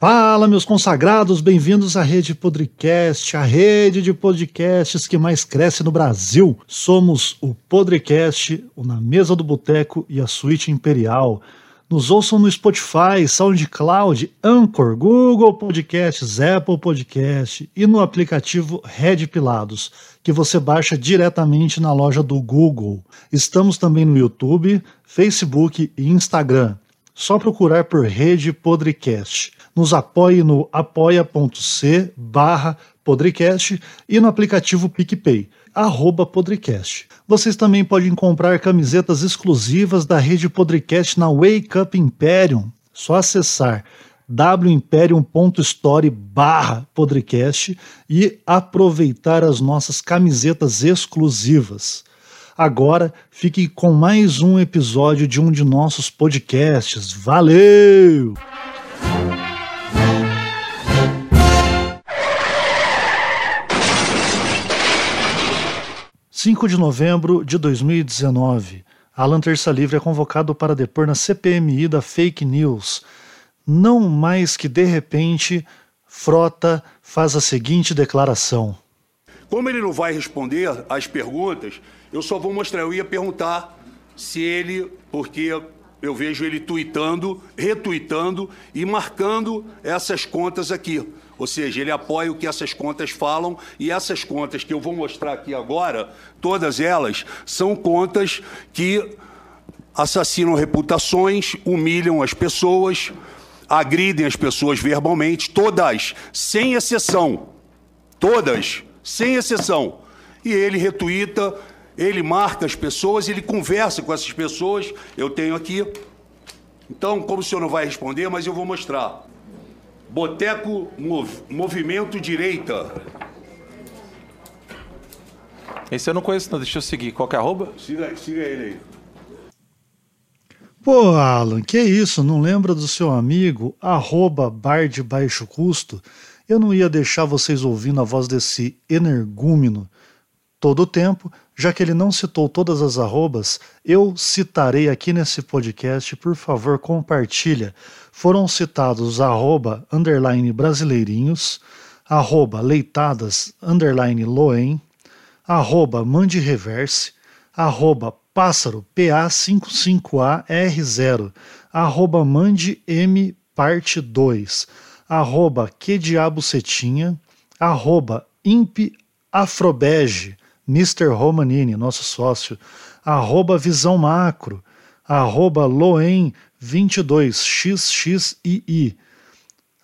Fala, meus consagrados, bem-vindos à Rede Podcast, a rede de podcasts que mais cresce no Brasil. Somos o Podcast, o Na Mesa do Boteco e a Suíte Imperial. Nos ouçam no Spotify, SoundCloud, Anchor, Google Podcasts, Apple Podcast e no aplicativo Red Pilados, que você baixa diretamente na loja do Google. Estamos também no YouTube, Facebook e Instagram. Só procurar por Rede Podcast. Nos apoie no apoia.c barra Podrecast e no aplicativo PicPay, arroba Podrecast. Vocês também podem comprar camisetas exclusivas da rede Podrecast na Wake Up Imperium. Só acessar wimperium.store barra Podrecast e aproveitar as nossas camisetas exclusivas. Agora fique com mais um episódio de um de nossos podcasts. Valeu! Cinco de novembro de 2019. Alan Terça Livre é convocado para depor na CPMI da fake news. Não mais que de repente, Frota faz a seguinte declaração. Como ele não vai responder às perguntas, eu só vou mostrar, eu ia perguntar se ele, porque eu vejo ele tweetando, retuitando e marcando essas contas aqui. Ou seja, ele apoia o que essas contas falam e essas contas que eu vou mostrar aqui agora, todas elas são contas que assassinam reputações, humilham as pessoas, agridem as pessoas verbalmente, todas, sem exceção. Todas, sem exceção. E ele retuita ele marca as pessoas, ele conversa com essas pessoas. Eu tenho aqui. Então, como o senhor não vai responder, mas eu vou mostrar. Boteco Mov Movimento Direita. Esse eu não conheço, não. Deixa eu seguir. Qual que é arroba? Siga, siga ele aí. Pô, Alan, que isso? Não lembra do seu amigo, arroba bar de baixo custo? Eu não ia deixar vocês ouvindo a voz desse energúmeno todo o tempo, já que ele não citou todas as arrobas, eu citarei aqui nesse podcast, por favor, compartilha. Foram citados arroba, underline brasileirinhos, arroba leitadas, underline loen, arroba mande reverse, arroba pássaro, PA55AR0, arroba mande M parte 2, arroba que diabo cetinha, arroba imp afrobege, Mr. Romanini, nosso sócio, arroba Visão Macro, arroba Loen22XXII,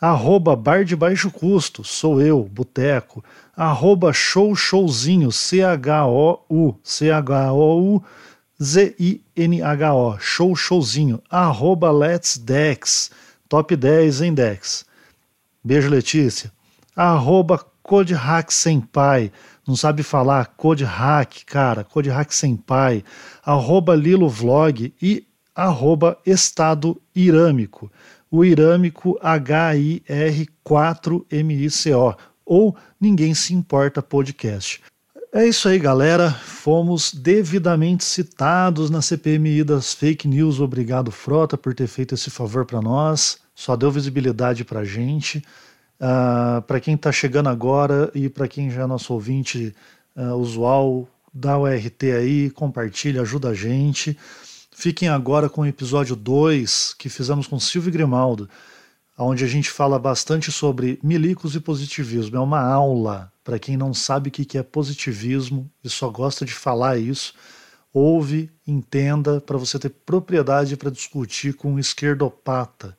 arroba Bar de Baixo Custo, sou eu, Boteco, arroba Show Showzinho, C-H-O-U, C-H-O-U, Z-I-N-H-O, Show Showzinho, arroba Let's Dex, top 10 em Dex. Beijo, Letícia. Arroba Code Hack Senpai, não sabe falar, Code Hack, cara, Code Hack Senpai, arroba Lilo Vlog e arroba Estado Irâmico, o Irâmico H-I-R-4-M-I-C-O, ou Ninguém Se Importa Podcast. É isso aí, galera. Fomos devidamente citados na CPMI das fake news. Obrigado, Frota, por ter feito esse favor para nós. Só deu visibilidade para gente. Uh, ah, para quem está chegando agora e para quem já é nosso ouvinte uh, usual, dá o RT aí, compartilha, ajuda a gente. Fiquem agora com o episódio 2 que fizemos com Silvio Grimaldo, onde a gente fala bastante sobre milicos e positivismo. É uma aula para quem não sabe o que é positivismo e só gosta de falar isso. Ouve, entenda, para você ter propriedade para discutir com um esquerdopata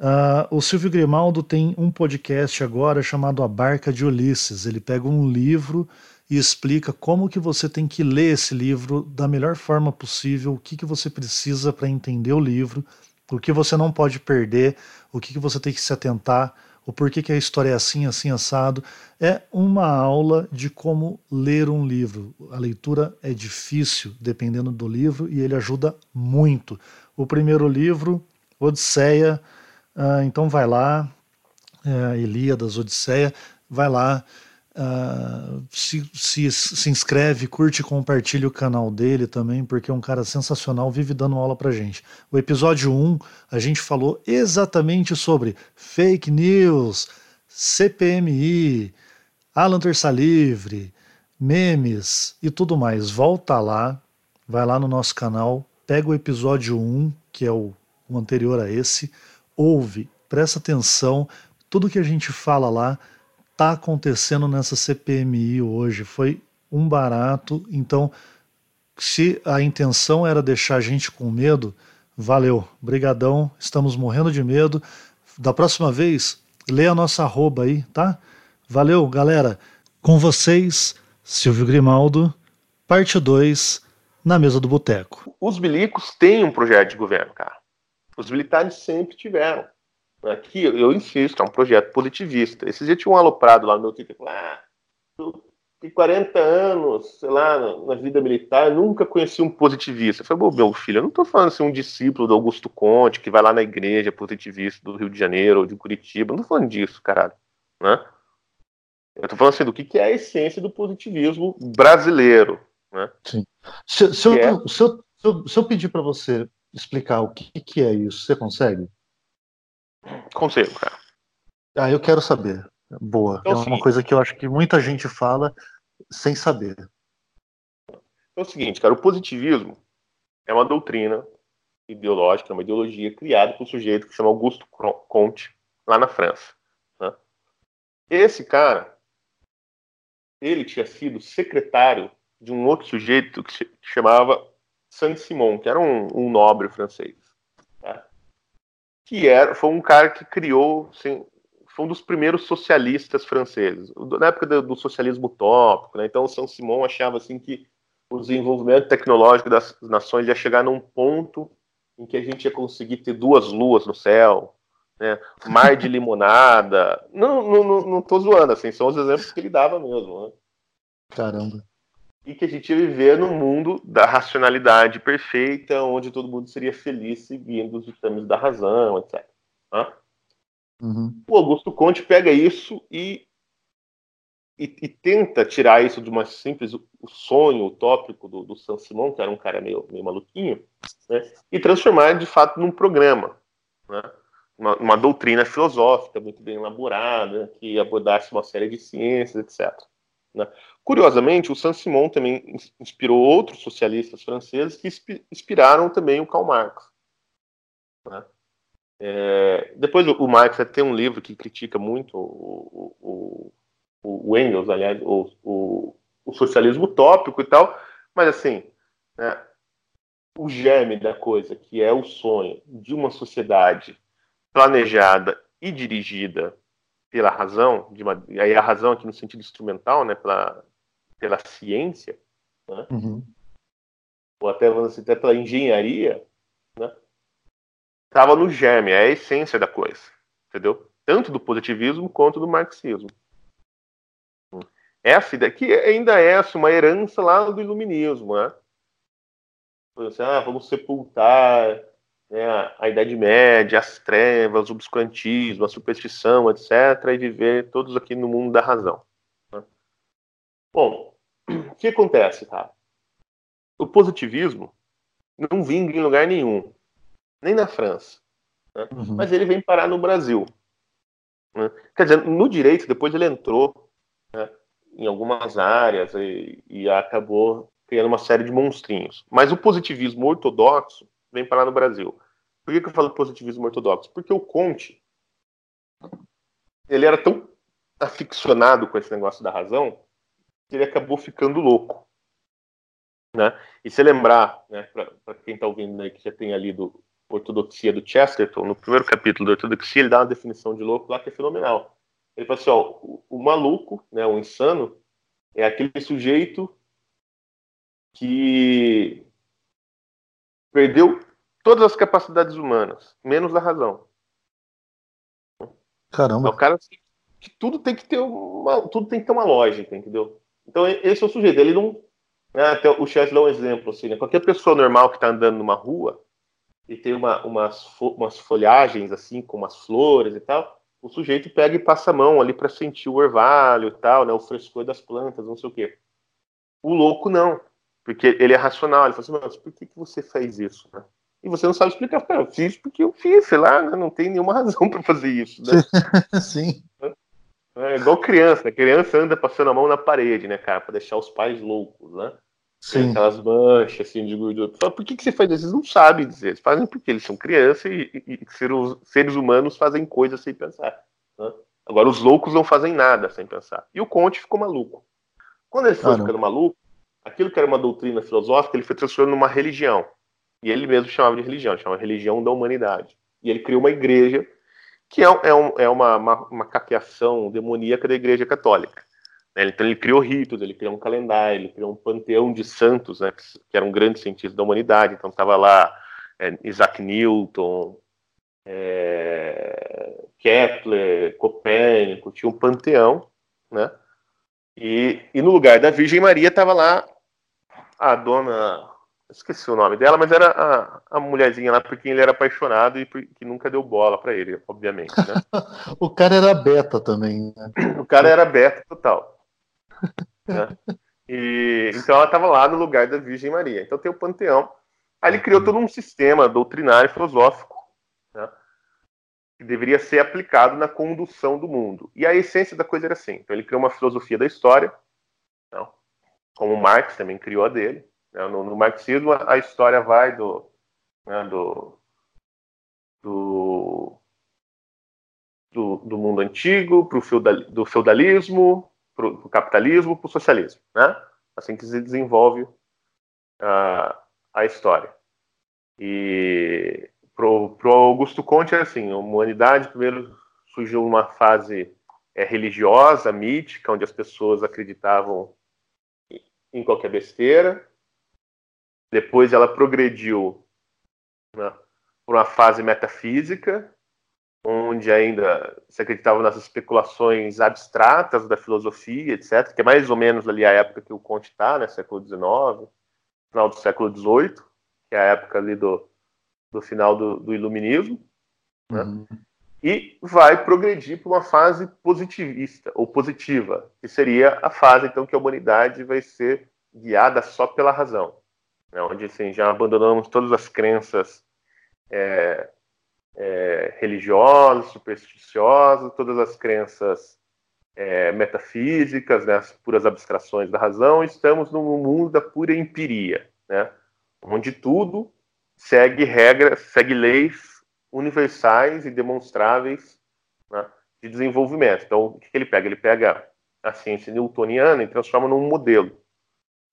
Uh, o Silvio Grimaldo tem um podcast agora chamado A Barca de Ulisses. Ele pega um livro e explica como que você tem que ler esse livro da melhor forma possível, o que, que você precisa para entender o livro, o que você não pode perder, o que, que você tem que se atentar, o porquê que a história é assim, assim, assado. É uma aula de como ler um livro. A leitura é difícil, dependendo do livro, e ele ajuda muito. O primeiro livro, Odisseia, ah, então vai lá, é, Ilíadas, Odisseia, vai lá, Uh, se, se, se inscreve, curte e compartilha o canal dele também, porque é um cara sensacional, vive dando aula pra gente. O episódio 1, a gente falou exatamente sobre fake news, CPMI, Alan Terça Livre, memes e tudo mais. Volta lá, vai lá no nosso canal, pega o episódio 1, que é o, o anterior a esse, ouve, presta atenção, tudo que a gente fala lá está acontecendo nessa CPMI hoje. Foi um barato. Então, se a intenção era deixar a gente com medo, valeu. Brigadão. Estamos morrendo de medo. Da próxima vez, lê a nossa arroba aí, tá? Valeu, galera. Com vocês, Silvio Grimaldo, parte 2, na mesa do boteco. Os milicos têm um projeto de governo, cara. Os militares sempre tiveram. Aqui, eu insisto, é um projeto positivista. Esses dias tinha um aloprado lá no meu Twitter, ah, eu tenho 40 anos, sei lá, na vida militar, nunca conheci um positivista. Eu falei, meu filho, eu não estou falando assim um discípulo do Augusto Conte, que vai lá na igreja positivista do Rio de Janeiro ou de Curitiba. Eu não estou falando disso, caralho. Né? Eu estou falando assim do que, que é a essência do positivismo brasileiro. Né? Sim. Se, se, eu, é... eu, se, eu, se eu pedir para você explicar o que, que é isso, você consegue? Conselho, cara. Ah, eu quero saber. Boa. Então, é uma coisa que eu acho que muita gente fala sem saber. É o seguinte, cara, o positivismo é uma doutrina ideológica, uma ideologia criada por um sujeito que chama Augusto Comte, lá na França. Né? Esse cara, ele tinha sido secretário de um outro sujeito que se chamava Saint-Simon, que era um, um nobre francês que era, foi um cara que criou, assim, foi um dos primeiros socialistas franceses, na época do, do socialismo utópico, né? Então o Simão achava assim que o desenvolvimento tecnológico das nações ia chegar num ponto em que a gente ia conseguir ter duas luas no céu, né? Mar de limonada. não, não, não, não tô zoando, assim, são os exemplos que ele dava mesmo, né? Caramba e que a gente ia viver no mundo da racionalidade perfeita, onde todo mundo seria feliz seguindo os ditames da razão, etc. Uhum. O Augusto Conte pega isso e, e, e, tenta tirar isso de uma simples o sonho utópico do, do Saint-Simon, que era um cara meio, meio maluquinho, né, e transformar de fato num programa, né, uma, uma doutrina filosófica muito bem elaborada, que abordasse uma série de ciências, etc. Né? Curiosamente, o Saint-Simon também inspirou outros socialistas franceses que inspiraram também o Karl Marx. Né? É, depois o, Marx tem um livro que critica muito o, o, o, o Engels, aliás, o, socialismo utópico e tal, mas assim, né, o germe da coisa, que é o sonho de uma sociedade planejada e dirigida pela razão, de uma, aí a razão aqui no sentido instrumental, né, pela, pela ciência, né? Uhum. ou até, vamos até pela engenharia, né? Estava no germe, é a essência da coisa, entendeu? Tanto do positivismo quanto do marxismo. Essa daqui ainda é assim, uma herança lá do iluminismo, né? Assim, ah, vamos sepultar né, a Idade Média, as trevas, o obscurantismo, a superstição, etc., e viver todos aqui no mundo da razão. Bom, o que acontece, tá? O positivismo não vinga em lugar nenhum, nem na França. Né? Uhum. Mas ele vem parar no Brasil. Né? Quer dizer, no direito, depois ele entrou né, em algumas áreas e, e, acabou criando uma série de monstrinhos. Mas o positivismo ortodoxo vem parar no Brasil. Por que, que eu falo positivismo ortodoxo? Porque o Conte ele era tão aficionado com esse negócio da razão ele acabou ficando louco. Né? E se lembrar, né, para quem está ouvindo aí que já tem lido Ortodoxia do Chesterton, no primeiro capítulo da Ortodoxia, ele dá uma definição de louco lá que é fenomenal. Ele fala assim: ó, o, o maluco, né, o insano, é aquele sujeito que perdeu todas as capacidades humanas, menos a razão. Caramba. É o cara que tudo tem que ter uma, tudo tem que ter uma lógica, entendeu? Então, esse é o sujeito. Ele não. Né, até o Chess dá um exemplo. Assim, né? Qualquer pessoa normal que está andando numa rua e tem uma, umas, umas folhagens, assim, com umas flores e tal, o sujeito pega e passa a mão ali para sentir o orvalho e tal, né, o frescor das plantas, não sei o quê. O louco não, porque ele é racional, ele fala assim, mas por que, que você faz isso? Né? E você não sabe explicar, eu fiz porque eu fiz, sei lá, né? não tem nenhuma razão para fazer isso. Né? Sim. É igual criança, né? criança anda passando a mão na parede, né, cara, para deixar os pais loucos, né? Sim. Aquelas manchas assim de gordura. Fala, por que, que você faz isso? Eles não sabem dizer. Eles fazem porque eles são crianças e, e, e seres, seres humanos fazem coisas sem pensar. Né? Agora, os loucos não fazem nada sem pensar. E o Conte ficou maluco. Quando ele foi ficando maluco, aquilo que era uma doutrina filosófica, ele foi transformando numa religião. E ele mesmo chamava de religião, chamava religião da humanidade. E ele criou uma igreja que é, é, um, é uma, uma, uma demoníaca da igreja católica. Né? Então ele criou ritos, ele criou um calendário, ele criou um panteão de santos, né, que eram grandes cientistas da humanidade. Então estava lá é, Isaac Newton, é, Kepler, Copérnico, tinha um panteão, né? E, e no lugar da Virgem Maria estava lá a dona, esqueci o nome dela, mas era a, a mulherzinha lá por quem ele era apaixonado e que nunca deu bola para ele, obviamente. Né? o cara era beta também. Né? O cara era beta total. né? E, então ela estava lá no lugar da Virgem Maria. Então tem o panteão. Aí ele criou todo um sistema doutrinário filosófico né? que deveria ser aplicado na condução do mundo. E a essência da coisa era assim. Então ele criou uma filosofia da história, não? como Marx também criou a dele. Né? No, no, marxismo a história vai do, né, do, do, do, do mundo antigo para o feudal, do feudalismo para o capitalismo, para o socialismo, né? Assim que se desenvolve uh, a história. E para Augusto Conte é assim, a humanidade primeiro surgiu uma fase é, religiosa, mítica, onde as pessoas acreditavam em qualquer besteira. Depois ela progrediu né, para uma fase metafísica, onde ainda se acreditava nas especulações abstratas da filosofia, etc., que é mais ou menos ali a época que o Conte está, né, século XIX, final do século XVIII, que é a época ali do, do final do, do iluminismo, né? Uhum. e vai progredir para uma fase positivista ou positiva, que seria a fase então que a humanidade vai ser guiada só pela razão, né? onde assim, já abandonamos todas as crenças é, é, religiosas, supersticiosas, todas as crenças é, metafísicas, né, as puras abstrações da razão, estamos no mundo da pura empiria, né, onde tudo segue regras, segue leis universais e demonstráveis né, de desenvolvimento. Então, o que ele pega? Ele pega a ciência newtoniana e transforma num modelo.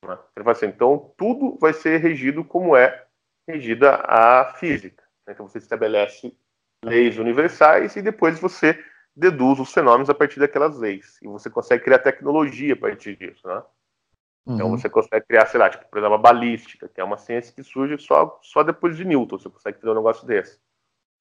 Né? Ele fala assim, então tudo vai ser regido como é regida a física. Então você estabelece leis universais e depois você deduz os fenômenos a partir daquelas leis. E você consegue criar tecnologia a partir disso, né? Então uhum. você consegue criar, sei lá, tipo, por exemplo, a balística, que é uma ciência que surge só, só depois de Newton, você consegue fazer um negócio desse.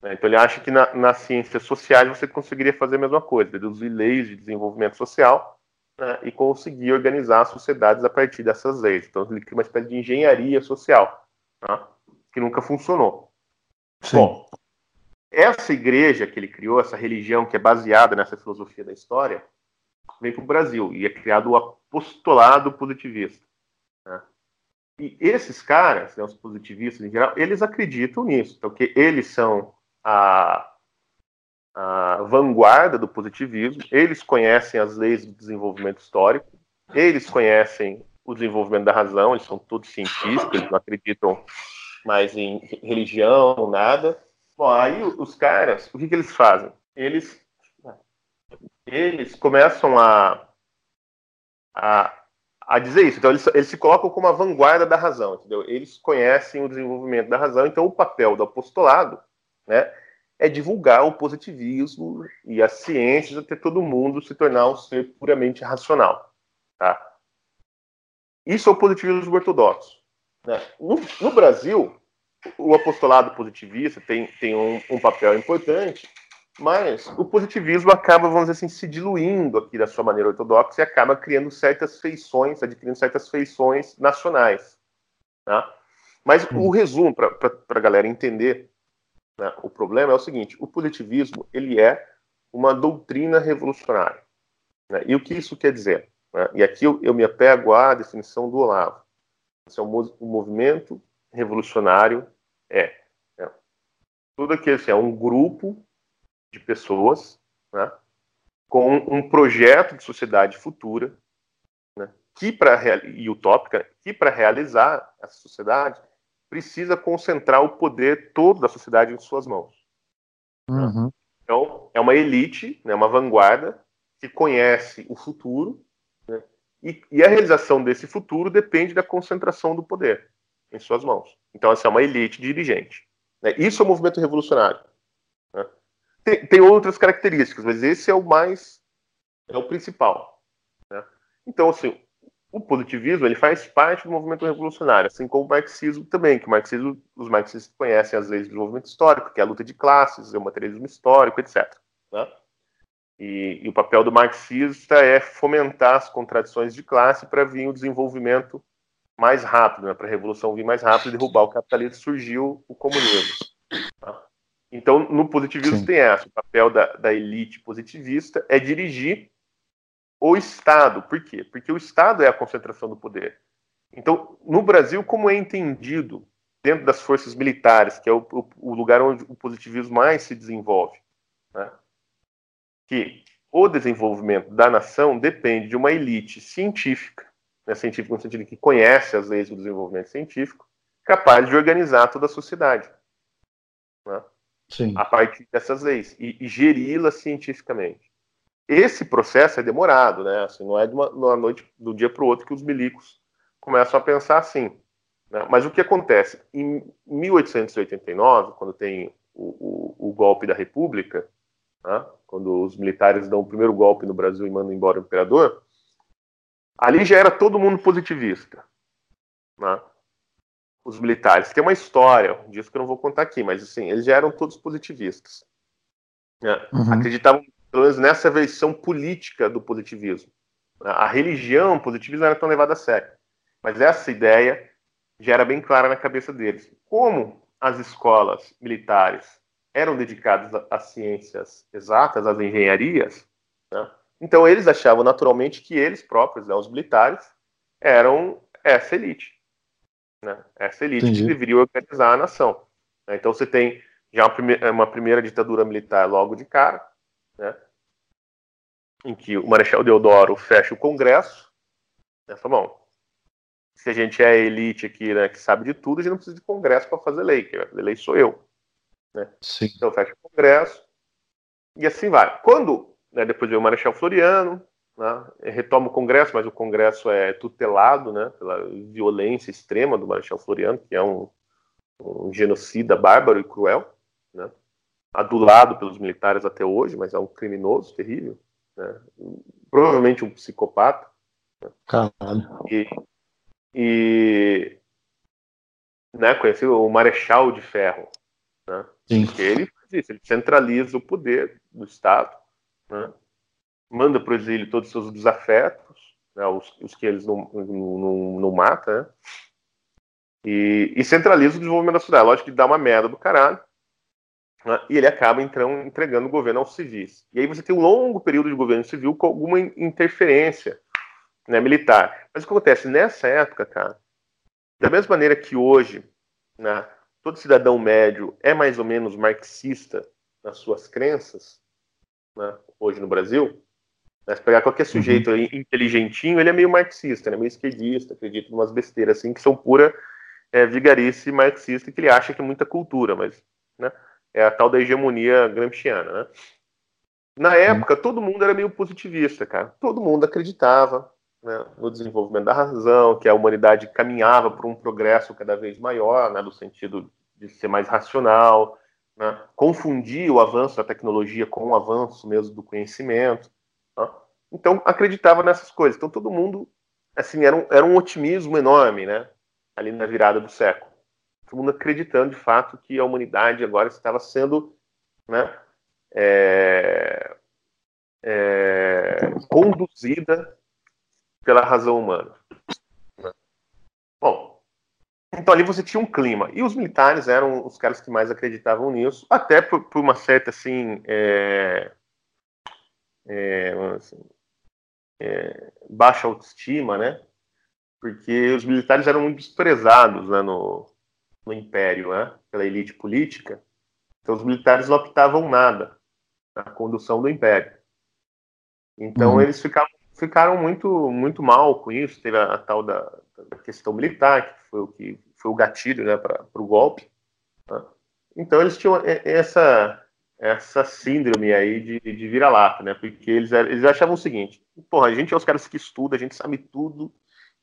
Né? Então ele acha que na, nas ciências sociais você conseguiria fazer a mesma coisa, deduzir leis de desenvolvimento social né, e conseguir organizar sociedades a partir dessas leis. Então ele cria uma espécie de engenharia social, né, que nunca funcionou. Sim. Bom, essa igreja que ele criou, essa religião que é baseada nessa filosofia da história, vem para o Brasil e é criado o apostolado positivista. Né? E esses caras, né, os positivistas em geral, eles acreditam nisso, então que eles são a, a vanguarda do positivismo, eles conhecem as leis do desenvolvimento histórico, eles conhecem o desenvolvimento da razão, eles são todos cientistas, eles não acreditam mais em religião, nada. Bom, aí os caras, o que, que eles fazem? Eles, eles começam a, a, a dizer isso. Então, eles, eles se colocam como a vanguarda da razão, entendeu? Eles conhecem o desenvolvimento da razão, então o papel do apostolado né, é divulgar o positivismo e as ciências até todo mundo se tornar um ser puramente racional. Tá? Isso é o positivismo ortodoxo. Né? No, no, Brasil, o apostolado positivista tem, tem um, um, papel importante, mas o positivismo acaba, vamos dizer assim, se diluindo aqui da sua maneira ortodoxa e acaba criando certas feições, adquirindo certas feições nacionais. Tá? Mas o resumo, para a galera entender né, o problema, é o seguinte: o positivismo ele é uma doutrina revolucionária. Né? E o que isso quer dizer? Né? E aqui eu, eu, me apego à definição do Olavo. Esse é um, um movimento revolucionário é né? tudo aquilo assim, é um grupo de pessoas né? com um projeto de sociedade futura né? que para e utópica que para realizar essa sociedade precisa concentrar o poder todo da sociedade em suas mãos. Uhum. Então, é uma elite, né, uma vanguarda, que conhece o futuro, né, e, e, a realização desse futuro depende da concentração do poder em suas mãos. Então, essa é uma elite dirigente. Né, isso é o movimento revolucionário. Né. Tem, tem, outras características, mas esse é o mais, é o principal. Né. Então, assim, o positivismo ele faz parte do movimento revolucionário, assim como o marxismo também, que o marxismo, os marxistas conhecem as leis do desenvolvimento histórico, que é a luta de classes, é o materialismo histórico, etc. Né? E, e, o papel do marxista é fomentar as contradições de classe para vir o desenvolvimento mais rápido, né? para a revolução vir mais rápido e derrubar o capitalismo, surgiu o comunismo. Tá? Então, no positivismo Sim. tem essa, o papel da, da elite positivista é dirigir o Estado. Por quê? Porque o Estado é a concentração do poder. Então, no Brasil, como é entendido dentro das forças militares, que é o, o, o lugar onde o positivismo mais se desenvolve, né? que o desenvolvimento da nação depende de uma elite científica, né, científica no sentido que conhece as leis do desenvolvimento científico, capaz de organizar toda a sociedade. Né? a partir dessas leis e, e geri-las cientificamente. Esse processo é demorado, né? Assim, não é de uma, uma noite, do dia para o outro que os milicos começam a pensar assim. Né? Mas o que acontece? Em 1889, quando tem o, o, o golpe da República, né? quando os militares dão o primeiro golpe no Brasil e mandam embora o imperador, ali já era todo mundo positivista. Né? Os militares. Tem uma história disso que eu não vou contar aqui, mas assim, eles já eram todos positivistas. Né? Uhum. Acreditavam pelo menos nessa versão política do positivismo. A religião, o positivismo não era tão levada a sério. Mas essa ideia já era bem clara na cabeça deles. Como as escolas militares eram dedicadas às ciências exatas, às engenharias, né? então eles achavam naturalmente que eles próprios, né, os militares, eram essa elite. Né? Essa elite Entendi. que deveria organizar a nação. Então você tem já uma, primeira, uma primeira ditadura militar logo de cara, né? Em que o Marechal Deodoro fecha o Congresso, né, fala, bom, se a gente é a elite aqui, né, que sabe de tudo, a gente não precisa de Congresso para fazer lei, quem vai fazer lei sou eu. Né? Então fecha o Congresso, e assim vai. Quando, né, depois veio o Marechal Floriano, né, retoma o Congresso, mas o Congresso é tutelado né, pela violência extrema do Marechal Floriano, que é um, um genocida bárbaro e cruel, né, adulado pelos militares até hoje, mas é um criminoso terrível né? provavelmente um psicopata. Né? Caralho. E, e né, conheci o Marechal de Ferro. Né? Sim. Porque ele faz isso, ele centraliza o poder do Estado, né? manda para o exílio todos os seus desafetos, né? os, os, que eles não, não, não, matam, né? e, e, centraliza o desenvolvimento da cidade. Lógico que dá uma merda do caralho, né, e ele acaba então entregando o governo aos civis. E aí você tem um longo período de governo civil com alguma interferência né, militar. Mas o que acontece nessa época, cara, da mesma maneira que hoje, né, todo cidadão médio é mais ou menos marxista nas suas crenças, né, hoje no Brasil, né, se pegar qualquer sujeito uhum. inteligentinho, ele é meio marxista, né, meio esquerdista, acredita em umas besteiras assim que são pura é, vigarice marxista que ele acha que é muita cultura, mas né, é a tal da hegemonia gramsciana, né? Na época, todo mundo era meio positivista, cara. Todo mundo acreditava né, no desenvolvimento da razão, que a humanidade caminhava para um progresso cada vez maior, né, no sentido de ser mais racional, né, confundir o avanço da tecnologia com o avanço mesmo do conhecimento. Né? Então, acreditava nessas coisas. Então, todo mundo, assim, era um, era um otimismo enorme, né, ali na virada do século todo mundo acreditando de fato que a humanidade agora estava sendo né, é, é, conduzida pela razão humana. Bom, então ali você tinha um clima. E os militares eram os caras que mais acreditavam nisso, até por, por uma certa assim. É, é, assim, é, baixa autoestima, né? Porque os militares eram muito desprezados né, no, no Império, né? Pela elite política. Então, os militares não optavam nada na condução do Império. Então, uhum. eles ficavam, ficaram muito, muito mal com isso. Teve a, a tal da, da, questão militar, que foi o que foi o gatilho né, para o golpe. Né? Então, eles tinham essa, essa síndrome aí de, de vira-lata, né? Porque eles, eles achavam o seguinte: porra, a gente é os caras que estudam, a gente sabe tudo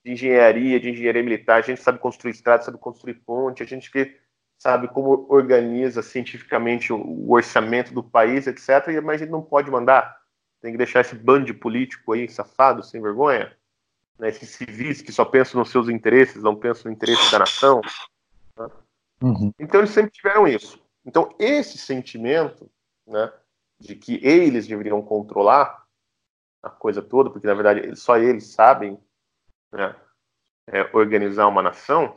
de engenharia, de engenharia militar, a gente sabe construir estradas, sabe construir ponte, a gente que sabe como organiza cientificamente o, orçamento do país, etc. Mas a gente não pode mandar, tem que deixar esse bando de político aí, safado, sem vergonha, né? esses civis que só pensam nos seus interesses, não pensam no interesse da nação. Né? Uhum. Então eles sempre tiveram isso. Então, esse sentimento né, de que eles deveriam controlar a coisa toda, porque na verdade só eles sabem né, é, organizar uma nação,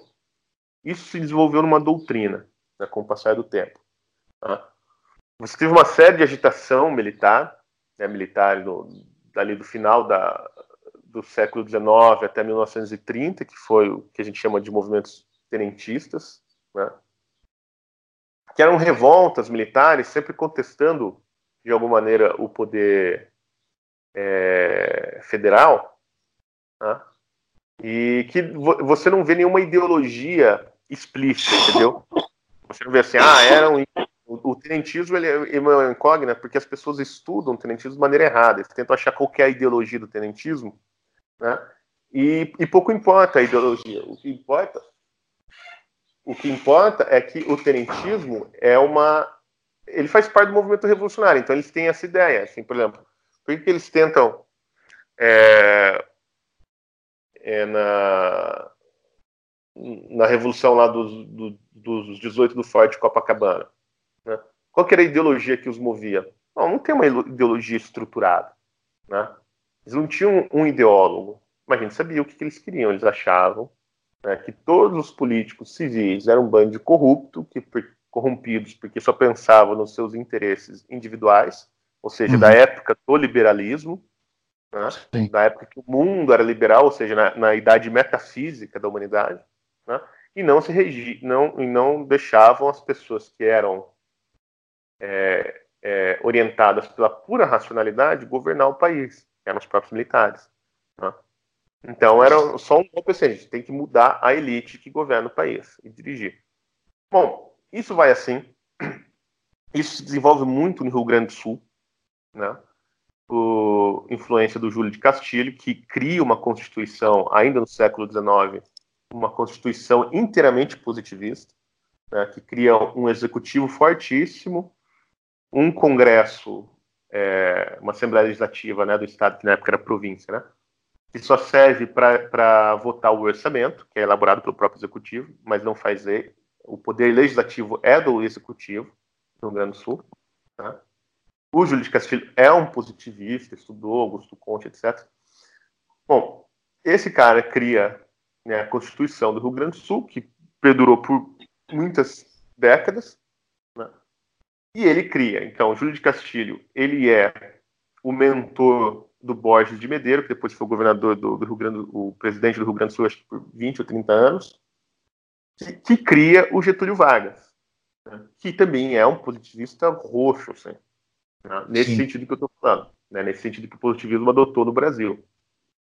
isso se desenvolveu numa doutrina né, com o passar do tempo. Tá? Você teve uma série de agitação militar, né, militar do, dali do final da, do século XIX até 1930, que foi o que a gente chama de movimentos tenentistas, né? que eram revoltas militares, sempre contestando, de alguma maneira, o poder é, federal, né? E que você não vê nenhuma ideologia explícita, entendeu? Você não vê assim, ah, eram o, o tenentismo ele é uma incógnita porque as pessoas estudam o tenentismo de maneira errada, eles tentam achar qual é a ideologia do tenentismo, né? E, e pouco importa a ideologia, o que importa o que importa é que o tenentismo é uma. Ele faz parte do movimento revolucionário, então eles têm essa ideia. Assim, por exemplo, por que, eles tentam. É, é na, na revolução lá dos, do, dos 18 do Forte Copacabana. Né? Qual era a ideologia que os movia? Não, não tem uma ideologia estruturada. Né? Eles não tinham um ideólogo, mas a gente sabia o que, que eles queriam. Eles achavam né, que todos os políticos civis eram um bando de corrupto, que, corrompidos porque só pensavam nos seus interesses individuais, ou seja, uhum. da época do liberalismo, né, da época que o mundo era liberal, ou seja, na, na idade metafísica da humanidade, né, e não se regi, não, e não deixavam as pessoas que eram é, é, orientadas pela pura racionalidade governar o país, eram os próprios militares. Né. Então era só um golpe assim, a gente tem que mudar a elite que governa o país e dirigir. Bom, isso vai assim. Isso se desenvolve muito no Rio Grande do Sul, né? Por influência do Júlio de Castilho, que cria uma constituição ainda no século XIX, uma constituição inteiramente positivista, né? que cria um executivo fortíssimo, um congresso, é, uma assembleia legislativa, né, do estado que na época era província, né? que só serve para votar o orçamento, que é elaborado pelo próprio executivo, mas não faz lei. O poder legislativo é do executivo no Rio Grande do Sul. Tá? O Júlio de Castilho é um positivista, estudou Augusto Conte, etc. Bom, esse cara cria né, a Constituição do Rio Grande do Sul, que perdurou por muitas décadas, né? e ele cria. Então, Júlio de Castilho, ele é o mentor do Borges de Medeiros, que depois foi governador do, do, Rio Grande, o presidente do Rio Grande do Sul, acho que por 20 ou 30 anos, que, que cria o Getúlio Vargas, né, que também é um positivista roxo, assim, né, nesse Sim. sentido que eu estou falando, né, nesse sentido que o positivismo adotou no Brasil,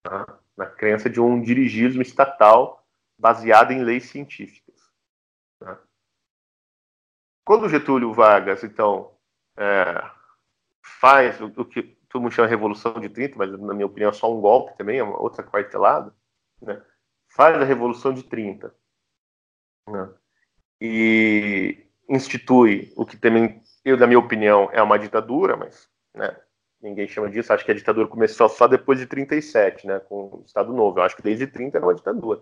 tá, na crença de um dirigismo estatal baseado em leis científicas. Tá. Quando Getúlio Vargas, então, é, faz o, o que todo mundo chama Revolução de 30, mas na minha opinião é só um golpe também, é uma outra quartelada, né? faz a Revolução de 30 né? e institui o que também, eu, na minha opinião, é uma ditadura, mas né, ninguém chama disso, acho que a ditadura começou só depois de 37, né, com o Estado Novo, eu acho que desde 30 era uma ditadura.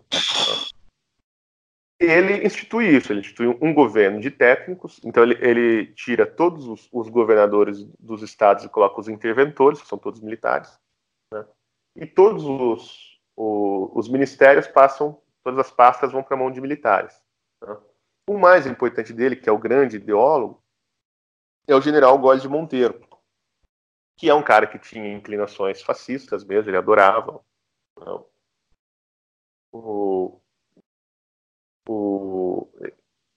Ele institui isso, ele institui um governo de técnicos, então ele, ele tira todos os, os, governadores dos estados e coloca os interventores, que são todos militares, né? e todos os, os ministérios passam, todas as pastas vão para a mão de militares. Né? O mais importante dele, que é o grande ideólogo, é o general Góes de Monteiro, que é um cara que tinha inclinações fascistas mesmo, ele adorava. Não. O, o,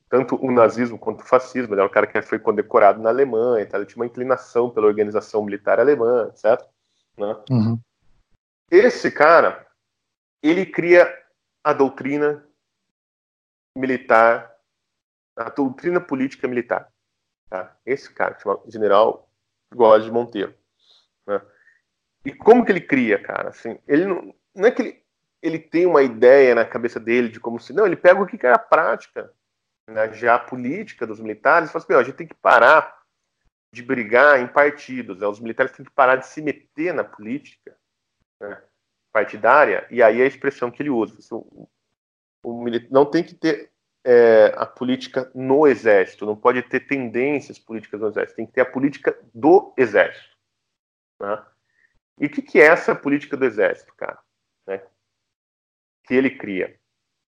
tanto o nazismo quanto o fascismo. Ele é um cara que foi condecorado na Alemanha, então ele tinha uma inclinação pela organização militar alemã, certo? Né? Uhum. Esse cara, ele cria a doutrina militar, a doutrina política militar. Tá? Esse cara, chama General Góes de Monteiro. Né? E como que ele cria, cara? Assim, ele não, não é que ele, ele tem uma ideia na cabeça dele de como se. Não, ele pega o que é a prática, né, já a política dos militares, e fala assim: a gente tem que parar de brigar em partidos. Né? Os militares têm que parar de se meter na política né, partidária, e aí a expressão que ele usa. Assim, o, o, não tem que ter é, a política no exército, não pode ter tendências políticas no exército, tem que ter a política do exército. Né? E o que, que, é essa política do exército, cara? Né? Que ele cria.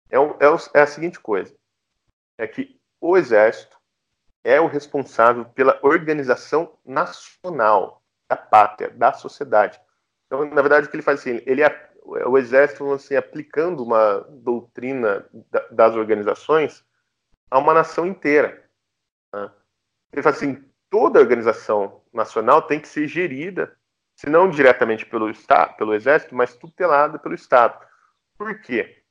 É, é, o, é a seguinte coisa: é que o exército é o responsável pela organização nacional da pátria, da sociedade. Então, na verdade, o que ele faz assim, ele é o exército assim, aplicando uma doutrina das organizações a uma nação inteira. Né? Ele fala assim, toda organização nacional tem que ser gerida, se não diretamente pelo Estado, pelo exército, mas tutelada pelo Estado. Por quê?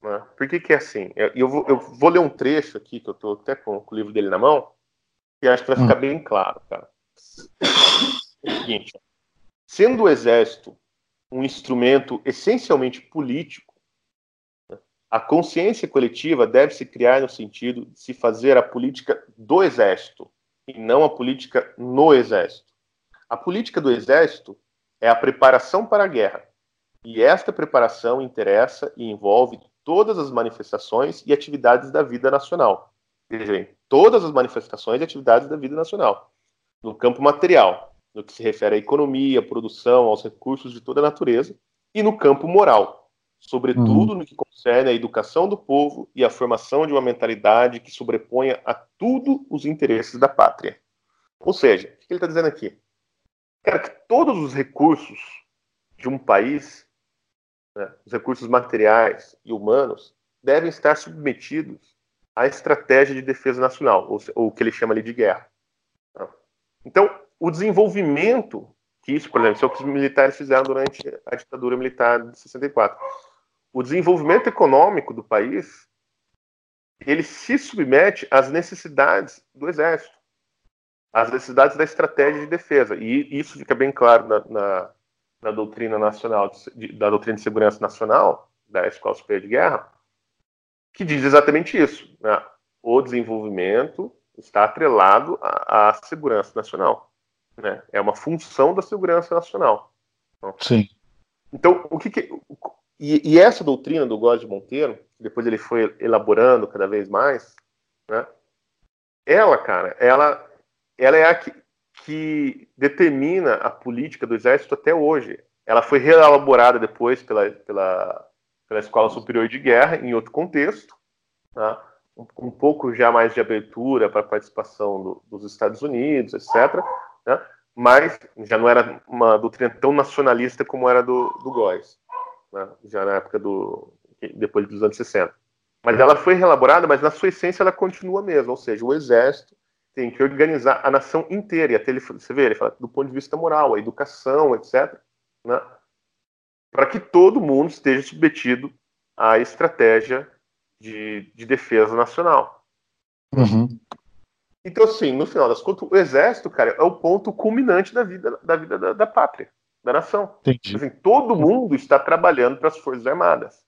Né? Por que, que é assim? Eu, eu, vou, eu, vou, ler um trecho aqui, que eu estou até com, com, o livro dele na mão, e acho que vai ficar hum. bem claro, cara. É o seguinte, sendo o exército um instrumento essencialmente político, né, a consciência coletiva deve se criar no sentido de se fazer a política do exército e não a política no exército. A política do exército é a preparação para a guerra, e esta preparação interessa e envolve todas as manifestações e atividades da vida nacional. Todas as manifestações e atividades da vida nacional. No campo material, no que se refere à economia, à produção, aos recursos de toda a natureza, e no campo moral, sobretudo uhum. no que concerne à educação do povo e à formação de uma mentalidade que sobreponha a tudo os interesses da pátria. Ou seja, o que ele está dizendo aqui? Cara, que todos os recursos de um país, né, os recursos materiais e humanos, devem estar submetidos à estratégia de defesa nacional, ou, ou o que ele chama ali de guerra. Tá? Então, o desenvolvimento, que isso, por exemplo, isso é o que os militares fizeram durante a ditadura militar de 64. O desenvolvimento econômico do país, ele se submete às necessidades do exército, às necessidades da estratégia de defesa. E isso fica bem claro na, na, na doutrina nacional, de, da doutrina de segurança nacional, da Escola Superior de Guerra, que diz exatamente isso. Né? O desenvolvimento está atrelado à, à segurança nacional. Né? É uma função da segurança nacional. Então, Sim. Então, o que, que e, e, essa doutrina do Góes de Monteiro, depois ele foi elaborando cada vez mais, né? Ela, cara, ela, ela é a que, que determina a política do Exército até hoje. Ela foi reelaborada depois pela, pela, pela Escola Superior de Guerra em outro contexto, tá? um, um pouco já mais de abertura para a participação do, dos Estados Unidos, etc né? mas já não era uma doutrina tão nacionalista como era do, do Góes, né? já na época do depois dos anos 60. Mas ela foi reelaborada, mas na sua essência ela continua mesmo, ou seja, o exército tem que organizar a nação inteira, e até ele, você vê, ele fala do ponto de vista moral, a educação, etc., né? para que todo mundo esteja submetido à estratégia de, de defesa nacional. Uhum. Então, assim, no final das contas, o exército, cara, é o ponto culminante da vida da, vida da, da pátria, da nação. Entendi. Assim, todo mundo está trabalhando para as Forças Armadas.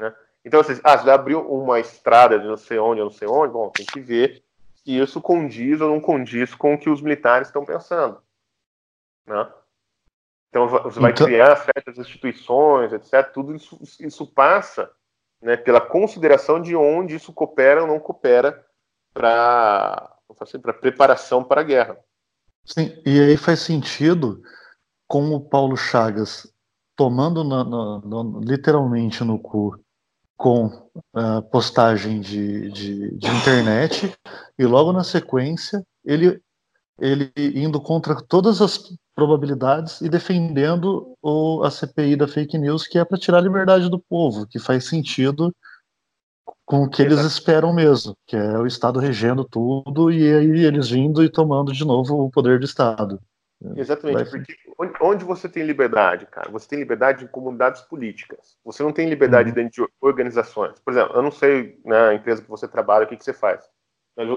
Né? Então, assim, ah, você abriu uma estrada de não sei onde, não sei onde, bom, tem que ver se isso condiz ou não condiz com o que os militares estão pensando. Né? Então, você vai então... criar certas instituições, etc. Tudo isso, isso passa né, pela consideração de onde isso coopera ou não coopera para assim, para preparação para a guerra. Sim, e aí faz sentido com o Paulo Chagas tomando na, na, na, literalmente no cu com uh, postagem de, de, de, internet e logo na sequência ele ele indo contra todas as probabilidades e defendendo o, a CPI da fake news, que é para tirar a liberdade do povo, que faz sentido com o que eles esperam mesmo, que é o Estado regendo tudo e aí eles vindo e tomando de novo o poder do Estado. Exatamente, Vai... porque onde você tem liberdade, cara? Você tem liberdade em comunidades políticas. Você não tem liberdade uhum. dentro de organizações. Por exemplo, eu não sei na né, empresa que você trabalha o que, que você faz,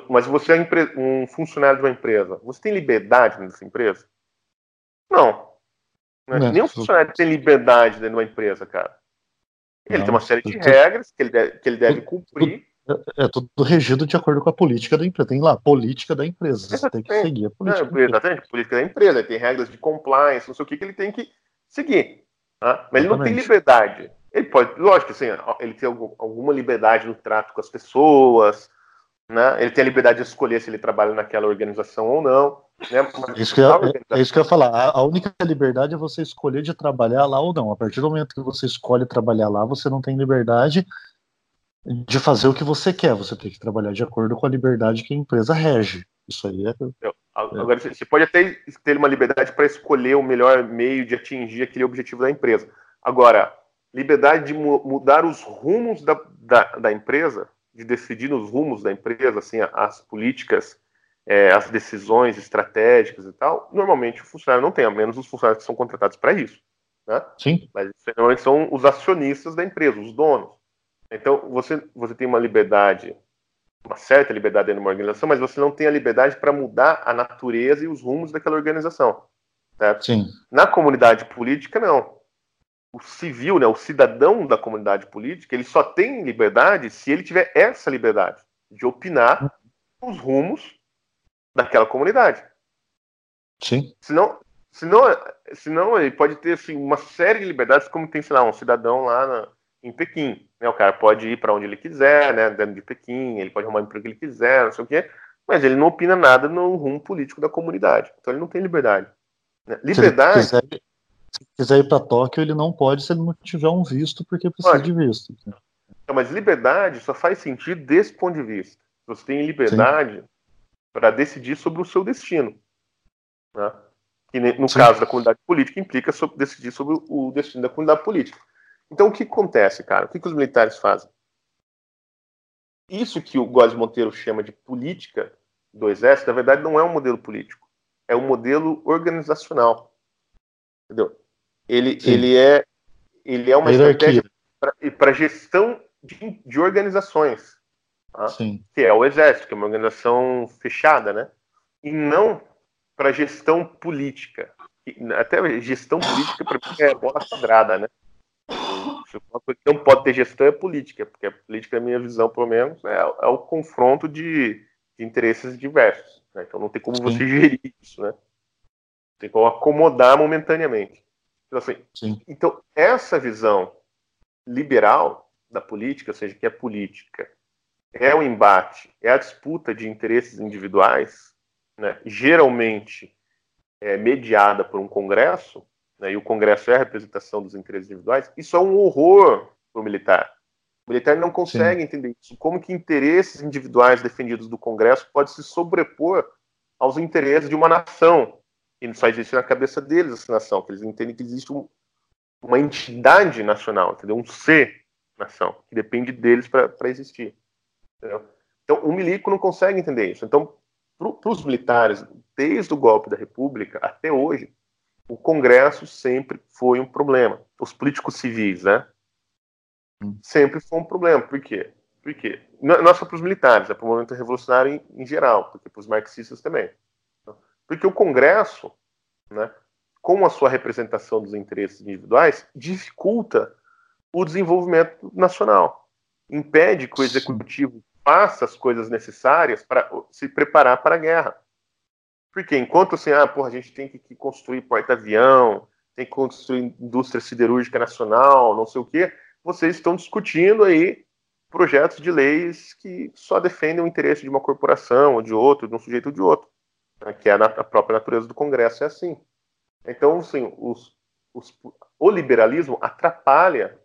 mas você é um funcionário de uma empresa. Você tem liberdade nessa empresa? Não. Né? Não. Nenhum funcionário tem liberdade dentro de uma empresa, cara. Ele não, tem uma série de regras que ele deve, que ele deve cumprir. É, é tudo regido de acordo com a política da empresa. Tem lá a política da empresa. Você tem que seguir a política. É, exatamente, a política da empresa. Tem regras de compliance, não sei o que, que ele tem que seguir. Tá? Mas exatamente. ele não tem liberdade. Ele pode, lógico, assim, ele tem alguma liberdade no trato com as pessoas, né? Ele tem a liberdade de escolher se ele trabalha naquela organização ou não. Né? Isso que eu, é, é, isso que eu ia falar. A, a, única liberdade é você escolher de trabalhar lá ou não. A partir do momento que você escolhe trabalhar lá, você não tem liberdade de fazer o que você quer. Você tem que trabalhar de acordo com a liberdade que a empresa rege. Isso aí é. Agora, você pode até ter uma liberdade para escolher o melhor meio de atingir aquele objetivo da empresa. Agora, liberdade de mudar os rumos da, da, da empresa, de decidir os rumos da empresa, assim, as políticas, é, as decisões estratégicas e tal, normalmente o funcionário não tem, a menos os funcionários que são contratados para isso. Né? Sim. Mas normalmente são os acionistas da empresa, os donos. Então você, você tem uma liberdade, uma certa liberdade dentro de uma organização, mas você não tem a liberdade para mudar a natureza e os rumos daquela organização. Certo? Sim. Na comunidade política, não o civil, né, o cidadão da comunidade política, ele só tem liberdade se ele tiver essa liberdade de opinar os rumos daquela comunidade. Sim. Senão, senão, senão ele pode ter assim, uma série de liberdades, como tem, sei lá, um cidadão lá na, em Pequim. Né? O cara pode ir para onde ele quiser, né, dentro de Pequim, ele pode arrumar o emprego que ele quiser, não sei o quê, mas ele não opina nada no rumo político da comunidade. Então ele não tem liberdade. Né? Liberdade. Se ele quiser, se quiser ir para Tóquio, ele não pode se ele não tiver um visto, porque precisa pode. de visto. Não, mas liberdade só faz sentido desse ponto de vista. Você tem liberdade para decidir sobre o seu destino. Né? Que no Sim. caso da comunidade política implica sobre, decidir sobre o destino da comunidade política. Então o que acontece, cara? O que, que os militares fazem? Isso que o Góes Monteiro chama de política do exército, na verdade, não é um modelo político. É um modelo organizacional. Entendeu? Ele, ele, é, ele é uma estratégia para gestão de, de organizações. Tá? Que é o Exército, que é uma organização fechada, né? E não para gestão política. Até gestão política, para mim, é bola quadrada, né? Uma coisa que não pode ter gestão é política, porque a política, na minha visão, pelo menos, é, é o confronto de, de interesses diversos. Né? Então não tem como Sim. você gerir isso, né? Tem como acomodar momentaneamente. Então, assim, então, essa visão liberal da política, ou seja, que é política, é o embate, é a disputa de interesses individuais, né, geralmente é, mediada por um Congresso, né, e o Congresso é a representação dos interesses individuais, isso é um horror para o militar. O militar não consegue Sim. entender isso. Como que interesses individuais defendidos do Congresso pode se sobrepor aos interesses de uma nação, e só existe na cabeça deles essa nação, que eles entendem que existe um, uma entidade nacional, entendeu? Um ser nação, que depende deles para existir. Entendeu? Então, o milico não consegue entender isso. Então, para os militares, desde o golpe da República até hoje, o Congresso sempre foi um problema. Os políticos civis, né? Hum. Sempre foi um problema. Por quê? Por quê? Não é só para os militares, é para o movimento revolucionário em, em geral, porque para os marxistas também. Porque o Congresso, né, com a sua representação dos interesses individuais, dificulta o desenvolvimento nacional. Impede que o executivo faça as coisas necessárias para se preparar para a guerra. Porque enquanto assim, ah, porra, a gente tem que construir porta-avião, tem que construir indústria siderúrgica nacional, não sei o quê, vocês estão discutindo aí projetos de leis que só defendem o interesse de uma corporação ou de outro, de um sujeito ou de outro que é a, a, própria natureza do Congresso é assim. Então, assim, os, os, o liberalismo atrapalha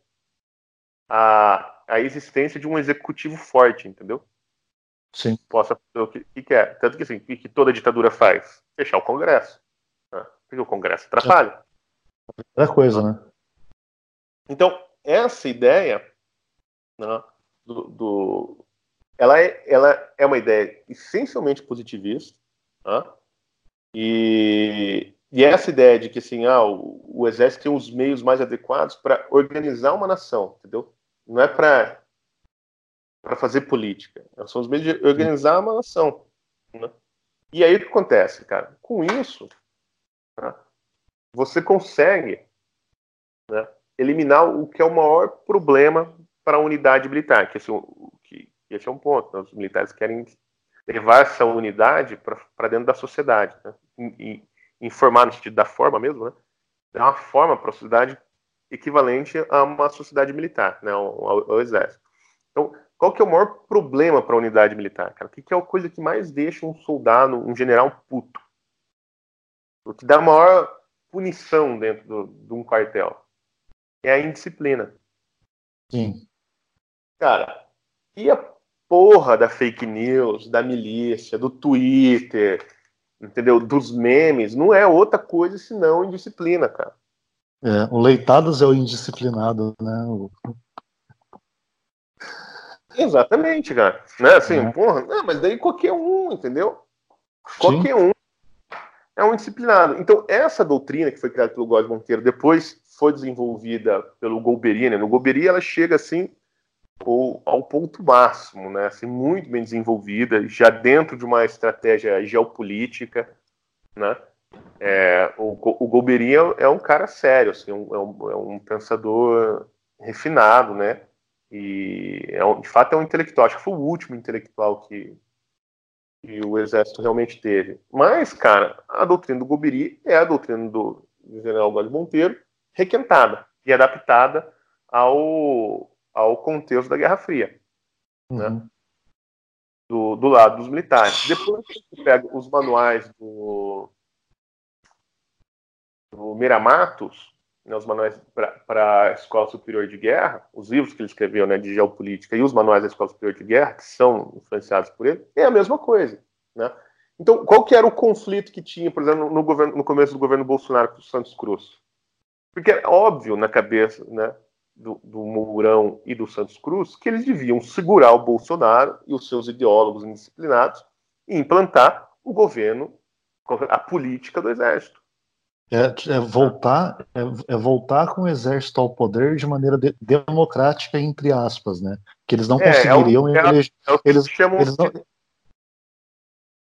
a, a existência de um executivo forte, entendeu? Sim. possa fazer o que, que quer. Tanto que assim, o que toda ditadura faz? Fechar o Congresso. Né? Porque o Congresso atrapalha. É coisa, né? Então, essa ideia né, do, do, ela, é, ela é uma ideia essencialmente positivista, né? e, e essa ideia de que assim, ah, o, o exército tem os meios mais adequados para organizar uma nação, entendeu? Não é para para fazer política, são os meios de organizar uma nação. Né? E aí o que acontece, cara? Com isso, né, você consegue né, eliminar o que é o maior problema para a unidade militar, que esse, que, que esse é um ponto. Né? Os militares querem levar essa unidade para dentro da sociedade, né? e, informar no sentido da forma mesmo, né? dar uma forma para a sociedade equivalente a uma sociedade militar, né? ao, ao, ao exército. Então, qual que é o maior problema para a unidade militar, cara? O que, que é a coisa que mais deixa um soldado, um general puto? O que dá maior punição dentro do, de um quartel? É a indisciplina. Sim. Cara, e a porra da fake news, da milícia, do Twitter, entendeu? Dos memes, não é outra coisa senão indisciplina, cara. É, o Leitadas é o indisciplinado, né? O... Exatamente, cara. Né? Assim, é. porra, não, mas daí qualquer um, entendeu? Qualquer Sim. um é um indisciplinado. Então, essa doutrina que foi criada pelo Góes Monteiro depois foi desenvolvida pelo Golbery, né? No Golbery ela chega assim ao, ao ponto máximo, né? Assim, muito bem desenvolvida, já dentro de uma estratégia geopolítica, né? É, o, o é, é um cara sério, assim, é um, é um pensador refinado, né? E é um, de fato é um intelectual. Acho que foi o último intelectual que, que o exército realmente teve. Mas, cara, a doutrina do Golbery é a doutrina do general Góes Monteiro, requentada e adaptada ao, ao contexto da Guerra Fria. Né? Uhum. Né? Do, do lado dos militares. Depois você pega os manuais do, do Miramatos, né, os manuais para a Escola Superior de Guerra, os livros que ele escreveu né, de geopolítica e os manuais da Escola Superior de Guerra, que são influenciados por ele, é a mesma coisa. Né? Então, qual que era o conflito que tinha, por exemplo, no, governo, no começo do governo Bolsonaro com o Santos Cruz? Porque é óbvio na cabeça né, do, do Mourão e do Santos Cruz que eles deviam segurar o Bolsonaro e os seus ideólogos indisciplinados e implantar o governo, a política do exército. É, é voltar, é, é, voltar com o exército ao poder de maneira de, democrática, entre aspas, né? Que eles não é, conseguiriam é o, eleger, eles, chamam eles não...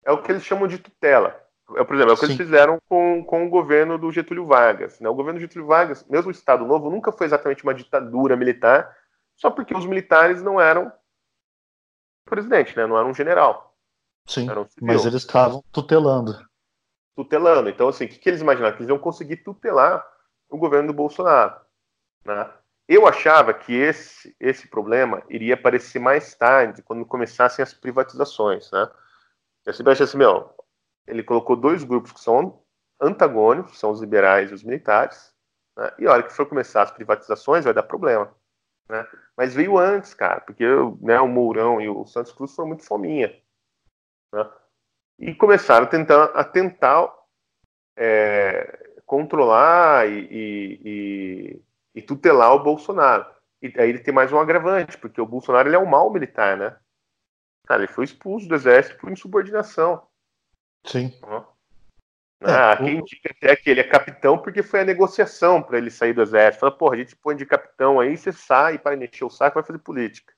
é o que eles chamam de tutela. É, por exemplo, é o que Sim. eles fizeram com, com o governo do Getúlio Vargas. Né? O governo do Getúlio Vargas, mesmo o Estado Novo, nunca foi exatamente uma ditadura militar, só porque os militares não eram presidente, né? não eram um general. Sim, mas eles estavam tutelando. Tutelando. Então, assim, o que, que eles imaginavam? Que eles iam conseguir tutelar o governo do Bolsonaro. Né? Eu achava que esse, esse problema iria aparecer mais tarde, quando começassem as privatizações. Né? Eu sempre achei assim, meu, ele colocou dois grupos que são antagônicos, são os liberais e os militares, né? e a hora que for começar as privatizações vai dar problema. Né? Mas veio antes, cara, porque né, o Mourão e o Santos Cruz foram muito fominha. Né? E começaram a tentar, a tentar é, controlar e, e, e, e, tutelar o Bolsonaro. E aí ele tem mais um agravante, porque o Bolsonaro ele é um mau militar, né? Cara, ele foi expulso do exército por insubordinação. Sim. Ah, é, quem o... diga até que ele é capitão porque foi a negociação para ele sair do exército. Fala, porra, a gente põe de capitão aí, você sai para encher o saco vai fazer política.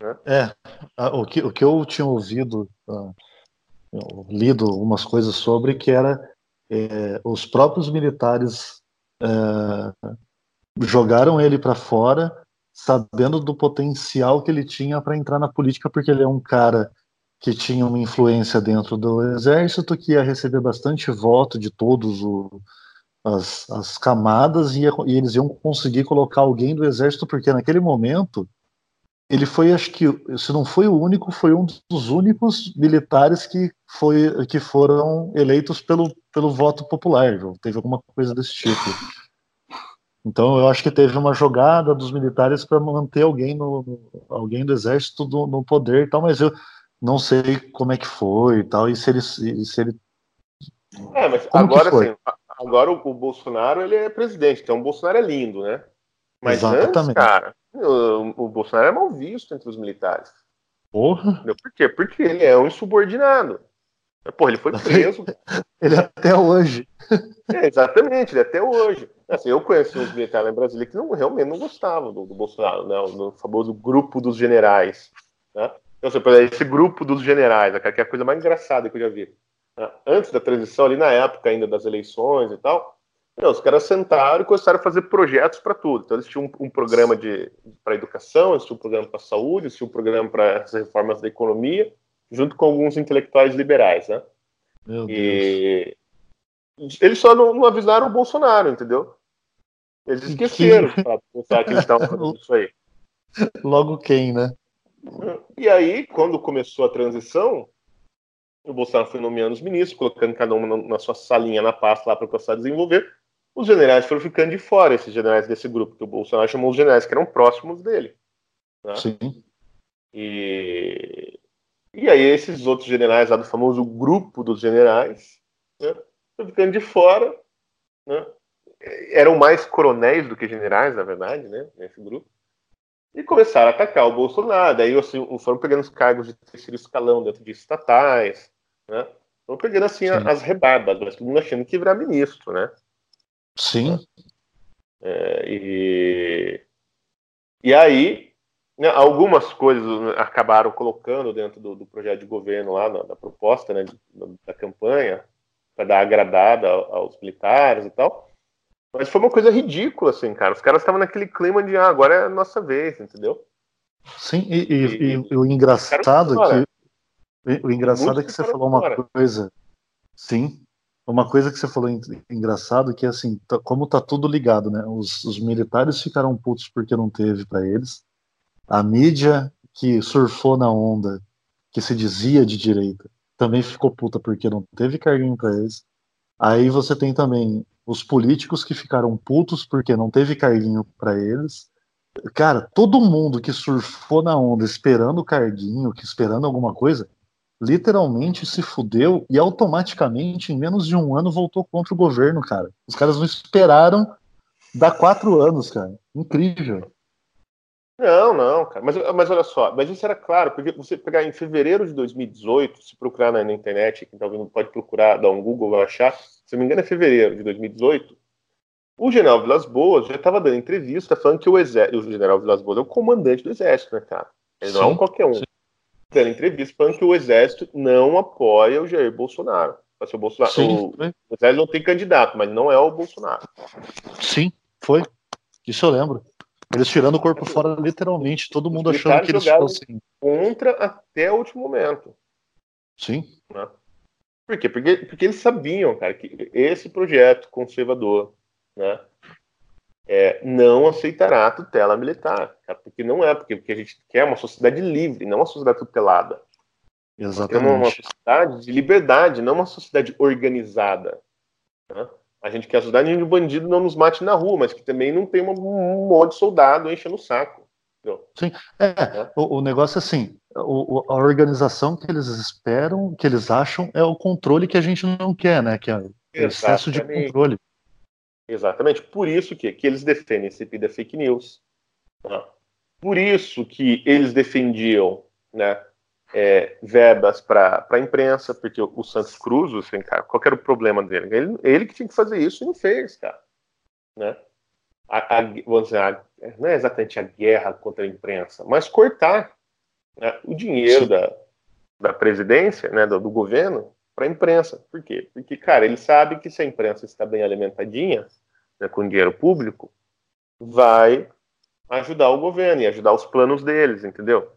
Né? É, o que, o que eu tinha ouvido, uh, lido umas coisas sobre, que era é, os próprios militares é, jogaram ele para fora, sabendo do potencial que ele tinha para entrar na política, porque ele é um cara que tinha uma influência dentro do exército, que ia receber bastante voto de todos as, as, camadas e, ia, e, eles iam conseguir colocar alguém do exército, porque naquele momento ele foi, acho que, se não foi o único, foi um dos únicos militares que, foi, que foram eleitos pelo, pelo voto popular, teve alguma coisa desse tipo. Então eu acho que teve uma jogada dos militares para manter alguém no, alguém do exército no poder e tal, mas eu não sei como é que foi e tal, e se ele. Se ele... É, mas como agora sim, agora o, o, Bolsonaro ele é presidente, então o Bolsonaro é lindo, né? Mas Exatamente. antes, cara, o, o Bolsonaro é mal visto entre os militares. Porra! Por quê? Porque ele é um insubordinado. Porra, ele foi preso. ele é até hoje. É, exatamente, ele é até hoje. Assim, eu conheci uns militares em Brasília que não, realmente não gostavam do, do Bolsonaro, né? O, famoso grupo dos generais. Né? Então, assim, esse grupo dos generais, que é a coisa mais engraçada que eu já vi. Né? Antes da transição, ali na época ainda das eleições e tal, não, os caras sentaram e começaram a fazer projetos para tudo. Então, eles tinham um, um programa para educação, eles tinham um programa para saúde, eles tinham um programa para as reformas da economia, junto com alguns intelectuais liberais, né? Meu e Deus. eles só não, não, avisaram o Bolsonaro, entendeu? Eles esqueceram de pensar que eles estavam fazendo isso aí. Logo quem, né? E aí, quando começou a transição, o Bolsonaro foi nomeando os ministros, colocando cada um na sua salinha na pasta lá para começar a desenvolver. Os generais foram ficando de fora, esses generais desse grupo, que o Bolsonaro chamou os generais que eram próximos dele. Né? Sim. E e aí esses outros generais lá do famoso grupo dos generais, né, ficando de fora, né, eram mais coronéis do que generais, na verdade, né, nesse grupo, e começaram a atacar o Bolsonaro. Aí assim, foram pegando os cargos de terceiro escalão dentro de estatais, né, foram pegando assim Sim. as rebarbas, mas todo mundo achando que virar ministro, né. Sim. É, e, e aí né, algumas coisas acabaram colocando dentro do, do projeto de governo lá, na, da proposta né, de, da campanha, para dar agradada aos militares e tal. Mas foi uma coisa ridícula, assim, cara. Os caras estavam naquele clima de ah, agora é a nossa vez, entendeu? Sim, e, e, e, e o engraçado é que. O engraçado é que você falou uma coisa. Sim. Uma coisa que você falou engraçado que assim, tá, como tá tudo ligado, né? Os, os militares ficaram putos porque não teve para eles a mídia que surfou na onda, que se dizia de direita, também ficou puta porque não teve carguinho para eles. Aí você tem também os políticos que ficaram putos porque não teve carguinho para eles. Cara, todo mundo que surfou na onda esperando carguinho, que esperando alguma coisa, literalmente se fudeu e automaticamente, em menos de um ano, voltou contra o governo, cara. Os caras não esperaram dar quatro anos, cara. Incrível. Não, não, cara. Mas, mas olha só, mas isso era claro, porque você pegar em fevereiro de 2018, se procurar na, na internet, quem tá ouvindo pode procurar, dar um Google, vai achar, se não me engano é fevereiro de 2018, o general Vilas Boas já estava dando entrevista falando que o exército, o general Vilas Boas é o comandante do exército, né, cara? Ele sim, não é um qualquer um. Sim. Dando entrevista falando que o exército não apoia o Jair Bolsonaro. O, Bolsonaro sim, o, o exército não tem candidato, mas não é o Bolsonaro. Sim, foi. Isso eu lembro. Eles tirando o corpo fora, literalmente, todo mundo achando que eles fossem. Contra até o último momento. Sim. Né? Por quê? Porque, porque eles sabiam, cara, que esse projeto conservador né, é, não aceitará a tutela militar. Cara, porque não é, porque, porque a gente quer uma sociedade livre, não uma sociedade tutelada. Exatamente. Uma, uma sociedade de liberdade, não uma sociedade organizada. Né? A gente quer ajudar ninguém de bandido não nos mate na rua, mas que também não tem um monte de soldado enchendo o saco. Entendeu? Sim, é, é. O, o, negócio é assim, o, a organização que eles esperam, que eles acham, é o controle que a gente não quer, né? Que é o excesso de controle. Exatamente. Por isso que, que eles defendem esse da fake news. Né? Por isso que eles defendiam né, é, verbas para a imprensa, porque o, o, Santos Cruz, assim, cara, qual era o problema dele? Ele, ele que tinha que fazer isso e não fez, cara. Né? A, a, vamos dizer, a, não é exatamente a guerra contra a imprensa, mas cortar né, o dinheiro da, da presidência, né, do, do governo, para a imprensa. Por quê? Porque, cara, ele sabe que se a imprensa está bem alimentadinha, né, com dinheiro público, vai ajudar o governo e ajudar os planos deles, entendeu?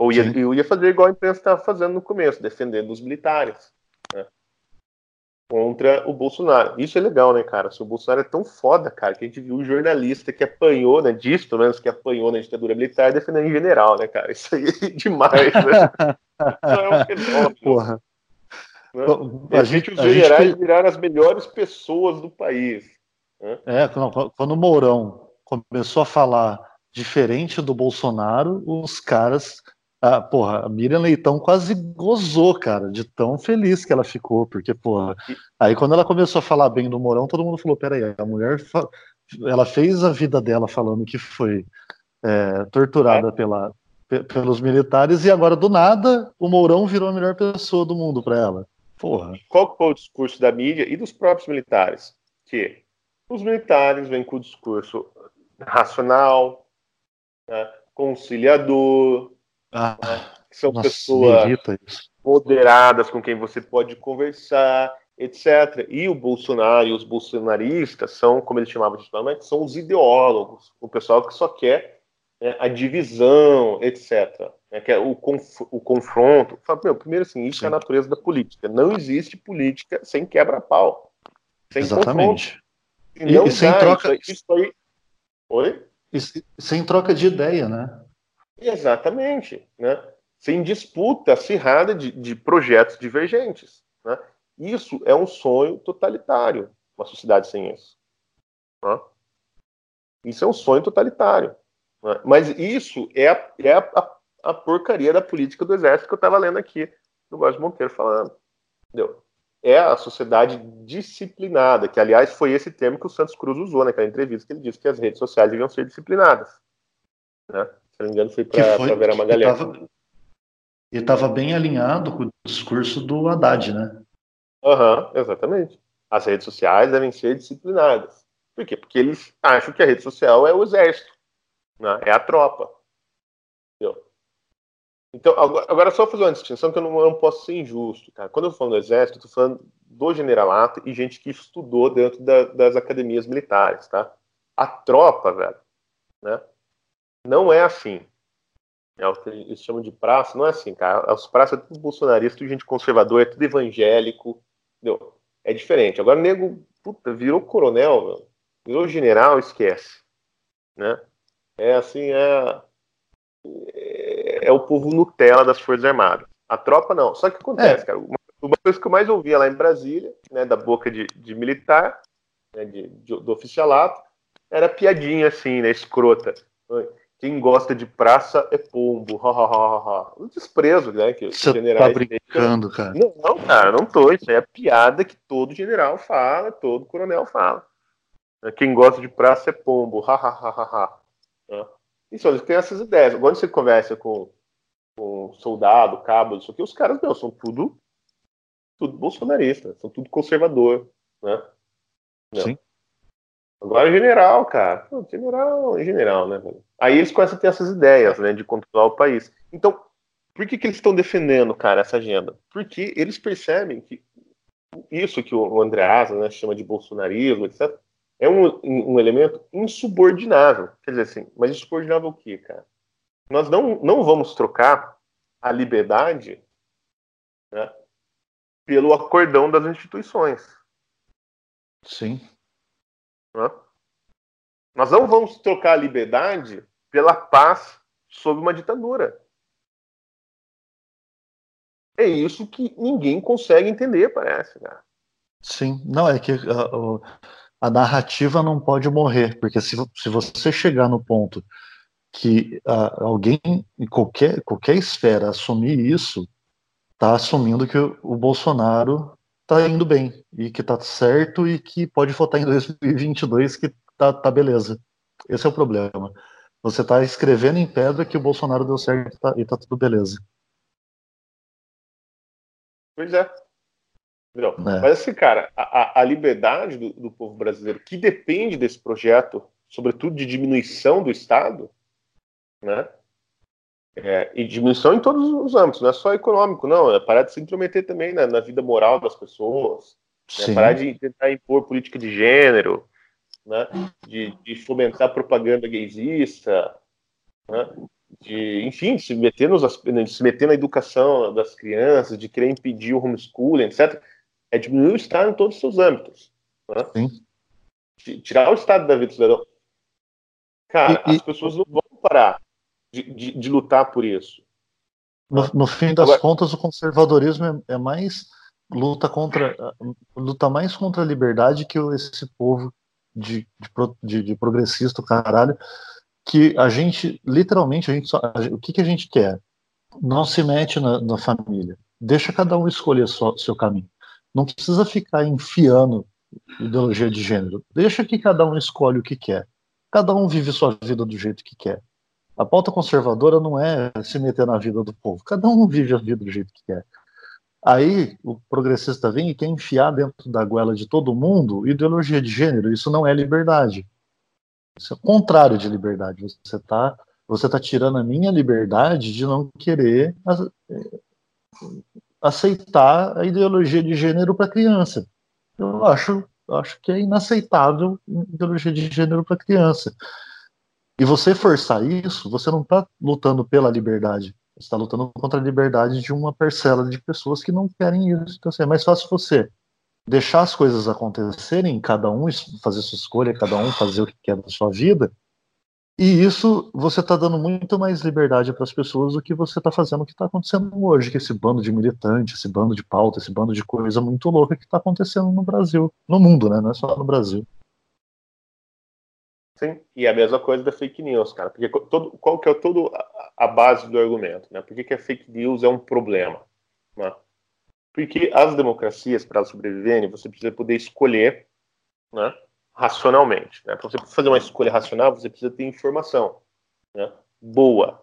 Ou ia, eu ia fazer igual a imprensa estava fazendo no começo, defendendo os militares né? contra o Bolsonaro. Isso é legal, né, cara? Se o Bolsonaro é tão foda, cara, que a gente viu o jornalista que apanhou, né, disso, pelo menos que apanhou na ditadura militar, defendendo em general, né, cara? Isso aí é demais, né? Isso é um fenômeno. Porra. Né? A, gente, os generais gente... viraram as melhores pessoas do país. Né? É, quando o Mourão começou a falar diferente do Bolsonaro, os caras Ah, porra, a Miriam Leitão quase gozou, cara, de tão feliz que ela ficou, porque, porra, aí quando ela começou a falar bem do Mourão, todo mundo falou, peraí, a mulher, ela fez a vida dela falando que foi é, torturada é. Pela, pelos militares e agora, do nada, o Mourão virou a melhor pessoa do mundo para ela. Porra. Qual foi o discurso da mídia e dos próprios militares? Que os militares vêm com o discurso racional, né, conciliador, ah, são nossa, pessoas moderadas com quem você pode conversar, etc. E o Bolsonaro e os bolsonaristas são, como eles chamavam de são os ideólogos, o pessoal que só quer né, a divisão, etc. Né, que é o, conf o confronto. Fala, meu, primeiro assim, isso Sim. é a natureza da política. Não existe política sem quebra-pau. Sem Exatamente. confronto. E, e, e sem troca. Isso, isso aí... Oi? E, sem troca de ideia, né? Exatamente. Né? Sem disputa acirrada de, de projetos divergentes. Né? Isso é um sonho totalitário, uma sociedade sem isso. Né? Isso é um sonho totalitário. Né? Mas isso é, a, é a, a, porcaria da política do exército que eu estava lendo aqui do Góes Monteiro falando. Entendeu? É a sociedade disciplinada, que aliás foi esse termo que o Santos Cruz usou naquela entrevista, que ele disse que as redes sociais deviam ser disciplinadas. Né? Se não me engano, foi para Vera Magalhães. E estava bem alinhado com o discurso do Haddad, né? Aham, uhum, exatamente. As redes sociais devem ser disciplinadas. Por quê? Porque eles acham que a rede social é o exército. Né? É a tropa. Entendeu? Então, agora só fazer uma distinção que eu não, eu não posso ser injusto. Cara. Quando eu falo do exército, eu estou falando do generalato e gente que estudou dentro da, das academias militares. Tá? A tropa, velho, né? Não é assim. É o que eles chamam de praça, não é assim, cara. Os praças é tudo bolsonarista, tudo gente conservador, é tudo evangélico. Entendeu? É diferente. Agora o nego, puta, virou coronel, virou general, esquece. Né? É assim, é, é, é o povo Nutella das Forças Armadas. A tropa não. Só que acontece, é. cara. Uma, uma, coisa que eu mais ouvia lá em Brasília, né, da boca de, de militar, né, de, de, do oficialato, era piadinha assim, né, escrota. Quem gosta de praça é pombo. Ha, ha, ha, ha. O desprezo, né? Que Você tá brincando, cara. Não, não, cara, não tô. Isso é piada que todo general fala, todo coronel fala. Quem gosta de praça é pombo. Ha, ha, ha, ha, ha. Né? Isso, eles têm essas ideias. Quando você conversa com, com soldado, cabo, isso aqui, os caras, meu, são tudo, tudo bolsonarista, são tudo conservador, né? Não. Sim. Agora general, cara. general é general, né? Aí eles começam a ter essas ideias, né, de controlar o país. Então, por que, que eles estão defendendo, cara, essa agenda? Porque eles percebem que isso que o André Asa né, chama de bolsonarismo, etc., é um, um elemento insubordinável. Quer dizer assim, mas insubordinável o quê, cara? Nós não, não vamos trocar a liberdade né, pelo acordão das instituições. Sim. Né? Nós não vamos trocar a liberdade pela paz sob uma ditadura. É isso que ninguém consegue entender, parece, cara. Sim, não, é que uh, a narrativa não pode morrer, porque se, se você chegar no ponto que uh, alguém em qualquer, qualquer esfera assumir isso, está assumindo que o, o Bolsonaro está indo bem e que está certo e que pode votar em 2022 que tá, tá beleza. Esse é o problema. Você está escrevendo em pedra que o Bolsonaro deu certo e tá, e tá tudo beleza. Pois é. Não. É. Mas assim, cara, a, a liberdade do, do, povo brasileiro, que depende desse projeto, sobretudo de diminuição do Estado, né? É, e diminuição em todos os âmbitos, não é só econômico, não. É parar de se intrometer também na, na vida moral das pessoas, né? parar de tentar impor política de gênero, né? de, de fomentar propaganda gaysista, né? de, enfim, de se meter, nos, de se meter na educação das crianças, de querer impedir o homeschooling, etc é diminuir o Estado em todos os seus âmbitos. Né? Tirar o Estado da vida do cidadão. Cara, e, as pessoas não vão parar de, de, de lutar por isso. No, no fim das Agora, contas, o conservadorismo é, é, mais luta contra luta mais contra a liberdade que esse povo de, de, de progressista, caralho, que a gente literalmente a gente só, a, o que, que a gente quer? Não se mete na, na família. Deixa cada um escolher o seu caminho. Não precisa ficar enfiando ideologia de gênero. Deixa que cada um escolhe o que quer. Cada um vive sua vida do jeito que quer. A pauta conservadora não é se meter na vida do povo. Cada um vive a vida do jeito que quer. Aí o progressista vem e quer enfiar dentro da goela de todo mundo ideologia de gênero. Isso não é liberdade. Isso é o contrário de liberdade. Você está você tá tirando a minha liberdade de não querer aceitar a ideologia de gênero para criança. Eu acho, acho que é inaceitável ideologia de gênero para criança. E você forçar isso, você não está lutando pela liberdade. Você está lutando contra a liberdade de uma parcela de pessoas que não querem isso. Então, assim, é mais fácil você deixar as coisas acontecerem, cada um fazer sua escolha, cada um fazer o que quer da sua vida, e isso você está dando muito mais liberdade para as pessoas do que você está fazendo o que está acontecendo hoje, que esse bando de militante, esse bando de pauta, esse bando de coisa muito louca que está acontecendo no Brasil, no mundo, né? Não é só no Brasil. Sim, e a mesma coisa da fake news, cara. Porque todo, qual que é todo a base do argumento, né? Por que, que a fake news é um problema? Né? Porque as democracias, para sobreviverem, você precisa poder escolher, né? racionalmente. Né? Para você fazer uma escolha racional, você precisa ter informação né? boa.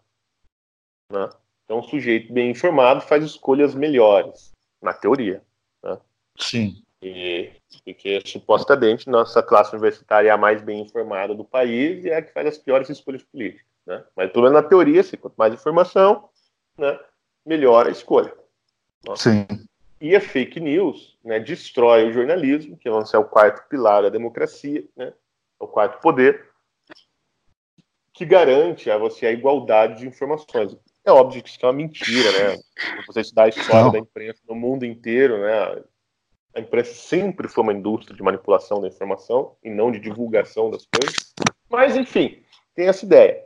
Né? Então, um sujeito bem informado faz escolhas melhores, na teoria. Né? Sim. E, porque supostamente nossa classe universitária é a mais bem informada do país e é a que faz as piores escolhas políticas. Né? Mas pelo menos na teoria, se quanto mais informação, né, melhor a escolha. Sim. E a fake news né, destrói o jornalismo, que é o quarto pilar da democracia, né, é o quarto poder, que garante a você a igualdade de informações. É óbvio que isso é uma mentira, né? Você estudar a história Não. da imprensa no mundo inteiro, né? A imprensa sempre foi uma indústria de manipulação da informação e não de divulgação das coisas. Mas, enfim, tem essa ideia.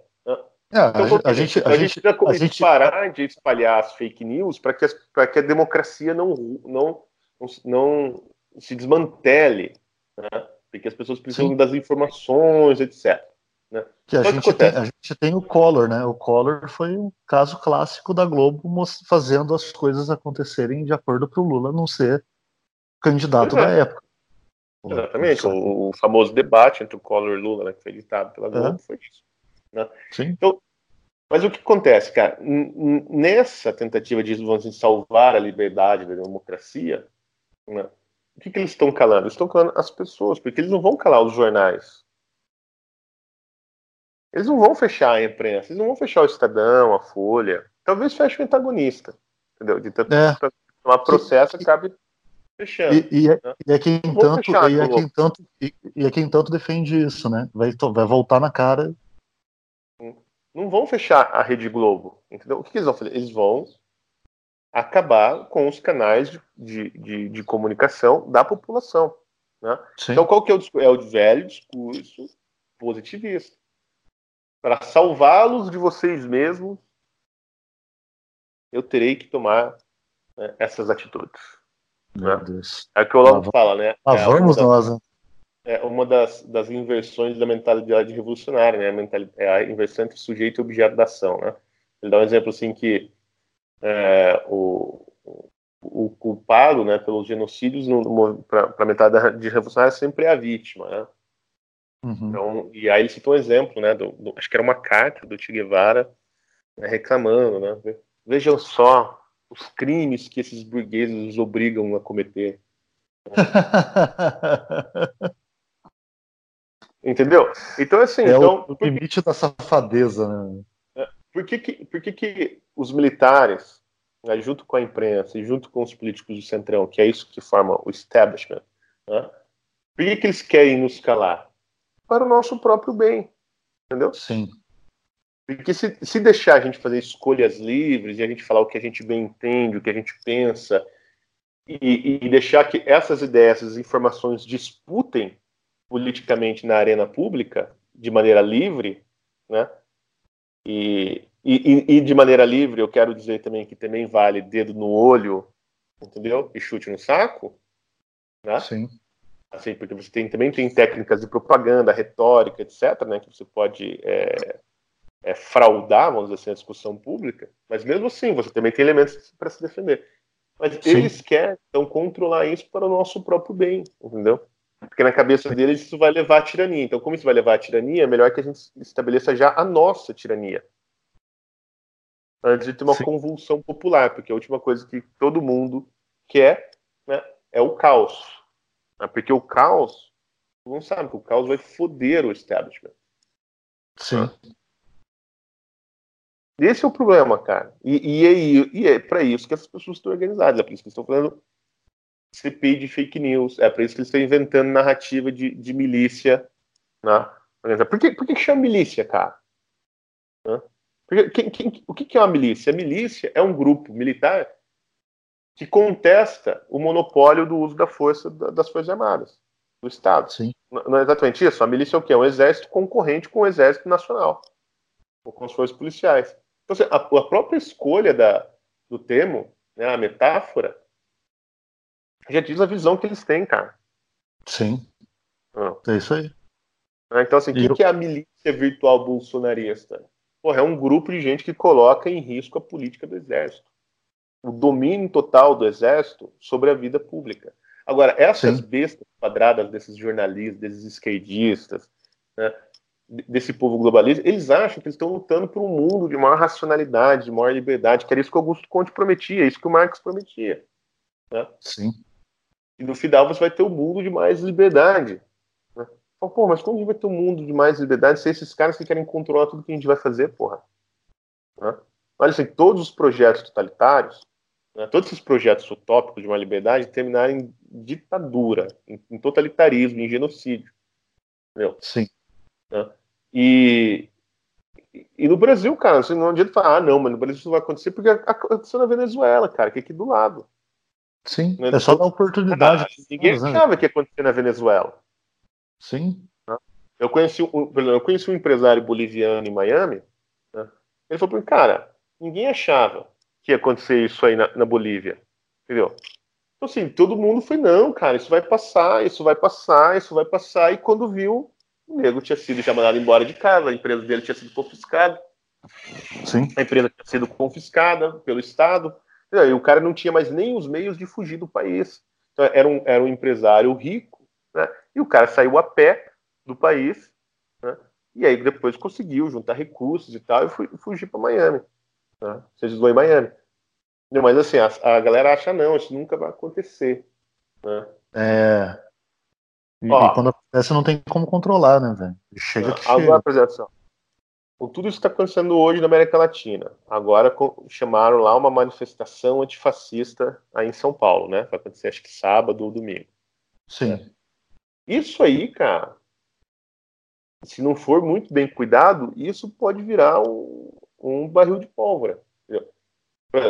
É, então, a, a, gente, a, a, gente, precisa a gente... parar de espalhar as fake news para que, que a democracia não, não, não, se desmantele, né? porque as pessoas precisam Sim. das informações, etc. Né? Que a, gente que tem, a gente tem o Collor, né? O Collor foi um caso clássico da Globo fazendo as coisas acontecerem de acordo para o Lula não ser candidato é. da época. Exatamente, o, o, famoso debate entre o Collor e Lula, né, que foi editado pela Globo, é. foi isso. Né? Então, mas o que acontece, cara? Nessa tentativa de assim, salvar a liberdade da democracia, né? o que, que eles estão calando? Eles estão calando as pessoas, porque eles não vão calar os jornais. Eles não vão fechar a imprensa, eles não vão fechar o Estadão, a Folha. Talvez feche o antagonista. Entendeu? De tanto é. tomar processo, acabe fechando. E, e, é, né? e, é quem tanto, e, é quem tanto, e, e é quem tanto defende isso, né? Vai, vai voltar na cara não vão fechar a Rede Globo. Entendeu? O que eles vão fazer? Eles vão acabar com os canais de, de, de, de comunicação da população. Né? Então, qual que é o discurso? É o velho discurso positivista. Para salvá-los de vocês mesmos, eu terei que tomar né, essas atitudes. Meu né? Deus. É o que o Olavo fala, né? Ah, é vamos nós, né? é uma das, das inversões da mentalidade revolucionária, né? A, mentalidade, é a inversão entre sujeito e objeto da ação, né? Ele dá um exemplo assim que é, o, o culpado, né, pelos genocídios para a mentalidade revolucionária sempre é a vítima, né? Uhum. Então, e aí ele citou um exemplo, né? Do, do, acho que era uma carta do Che Guevara né, reclamando, né? Vejam só os crimes que esses burgueses os obrigam a cometer. Entendeu? Então, assim. É então, o limite que, da safadeza, né? É, por que, que, por que, que os militares, né, junto com a imprensa e junto com os políticos do Centrão, que é isso que forma o establishment, né, por que, que eles querem nos calar? Para o nosso próprio bem. Entendeu? Sim. Porque se, se deixar a gente fazer escolhas livres e a gente falar o que a gente bem entende, o que a gente pensa, e, e deixar que essas ideias, essas informações disputem politicamente na arena pública de maneira livre, né? E, e, e, de maneira livre, eu quero dizer também que também vale dedo no olho, entendeu? E chute no saco, né? Sim. Assim, porque você tem, também tem técnicas de propaganda, retórica, etc., né? Que você pode é, é, fraudar, vamos dizer assim, a discussão pública, mas mesmo assim, você também tem elementos para se defender. Mas Sim. eles querem, então, controlar isso para o nosso próprio bem, entendeu? Porque na cabeça deles isso vai levar à tirania. Então, como isso vai levar à tirania, é melhor que a gente estabeleça já a nossa tirania. Antes de ter uma Sim. convulsão popular, porque a última coisa que todo mundo quer né, é o caos. Né? Porque o caos, mundo sabe que o caos vai foder o establishment. Sim. Esse é o problema, cara. E, e, é, é para isso que essas pessoas estão organizadas. É por isso que estão fazendo CPI de fake news. É por isso que eles estão inventando narrativa de, de milícia. Né? Por, que, por que chama milícia, cara? Né? Porque, quem, quem, o que é uma milícia? A milícia é um grupo militar que contesta o monopólio do uso da força das Forças Armadas do Estado. Sim. Não é exatamente isso? A milícia é o quê? É um exército concorrente com o exército nacional, ou com as forças policiais. Então, assim, a, a própria escolha da, do termo, né, a metáfora, já diz a visão que eles têm, cara. Sim. Ah. É isso aí. Ah, então, assim, o que, eu... que é a milícia virtual bolsonarista? Porra, é um grupo de gente que coloca em risco a política do exército. O domínio total do exército sobre a vida pública. Agora, essas Sim. bestas quadradas desses jornalistas, desses esquerdistas, né, desse povo globalista, eles acham que eles estão lutando por um mundo de maior racionalidade, de maior liberdade, que era isso que Augusto Conte prometia, isso que o Marx prometia. Né? Sim. E no final você vai ter um mundo de mais liberdade. Né? Pô, mas como a gente vai ter um mundo de mais liberdade se esses caras que querem controlar tudo que a gente vai fazer, porra? Né? Olha assim, todos os projetos totalitários, né, todos esses projetos utópicos de uma liberdade terminaram em ditadura, em, em totalitarismo, em genocídio. Entendeu? Sim. Né? E, e no Brasil, cara, você não adianta falar, ah, não, mas no Brasil isso vai acontecer porque aconteceu na Venezuela, cara, que é aqui do lado. Sim, né? é só dar oportunidade. Ah, ninguém achava que ia acontecer na Venezuela. Sim. Né? Eu conheci, um, eu conheci um empresário boliviano em Miami. Né? Ele falou para mim, cara, ninguém achava que ia acontecer isso aí na, na Bolívia. Entendeu? Então, assim, todo mundo foi, não, cara, isso vai passar, isso vai passar, isso vai passar. E quando viu, o nego tinha sido já mandado embora de casa, a empresa dele tinha sido confiscada. Sim. A empresa tinha sido confiscada pelo Estado. E o cara não tinha mais nem os meios de fugir do país. Então, era, um, era um empresário rico, né? E o cara saiu a pé do país, né? E aí depois conseguiu juntar recursos e tal, e fui, fugir para Miami. Né? Se exilou em Miami. Mas assim, a, a, galera acha não, isso nunca vai acontecer. Né? É. E, Ó, e quando acontece não tem como controlar, né, velho? Chega que agora, chega. por exemplo, com tudo isso que está acontecendo hoje na América Latina, agora chamaram lá uma manifestação antifascista aí em São Paulo, né? Vai acontecer acho que sábado ou domingo. Sim. É. Isso aí, cara, se não for muito bem cuidado, isso pode virar um, um barril de pólvora.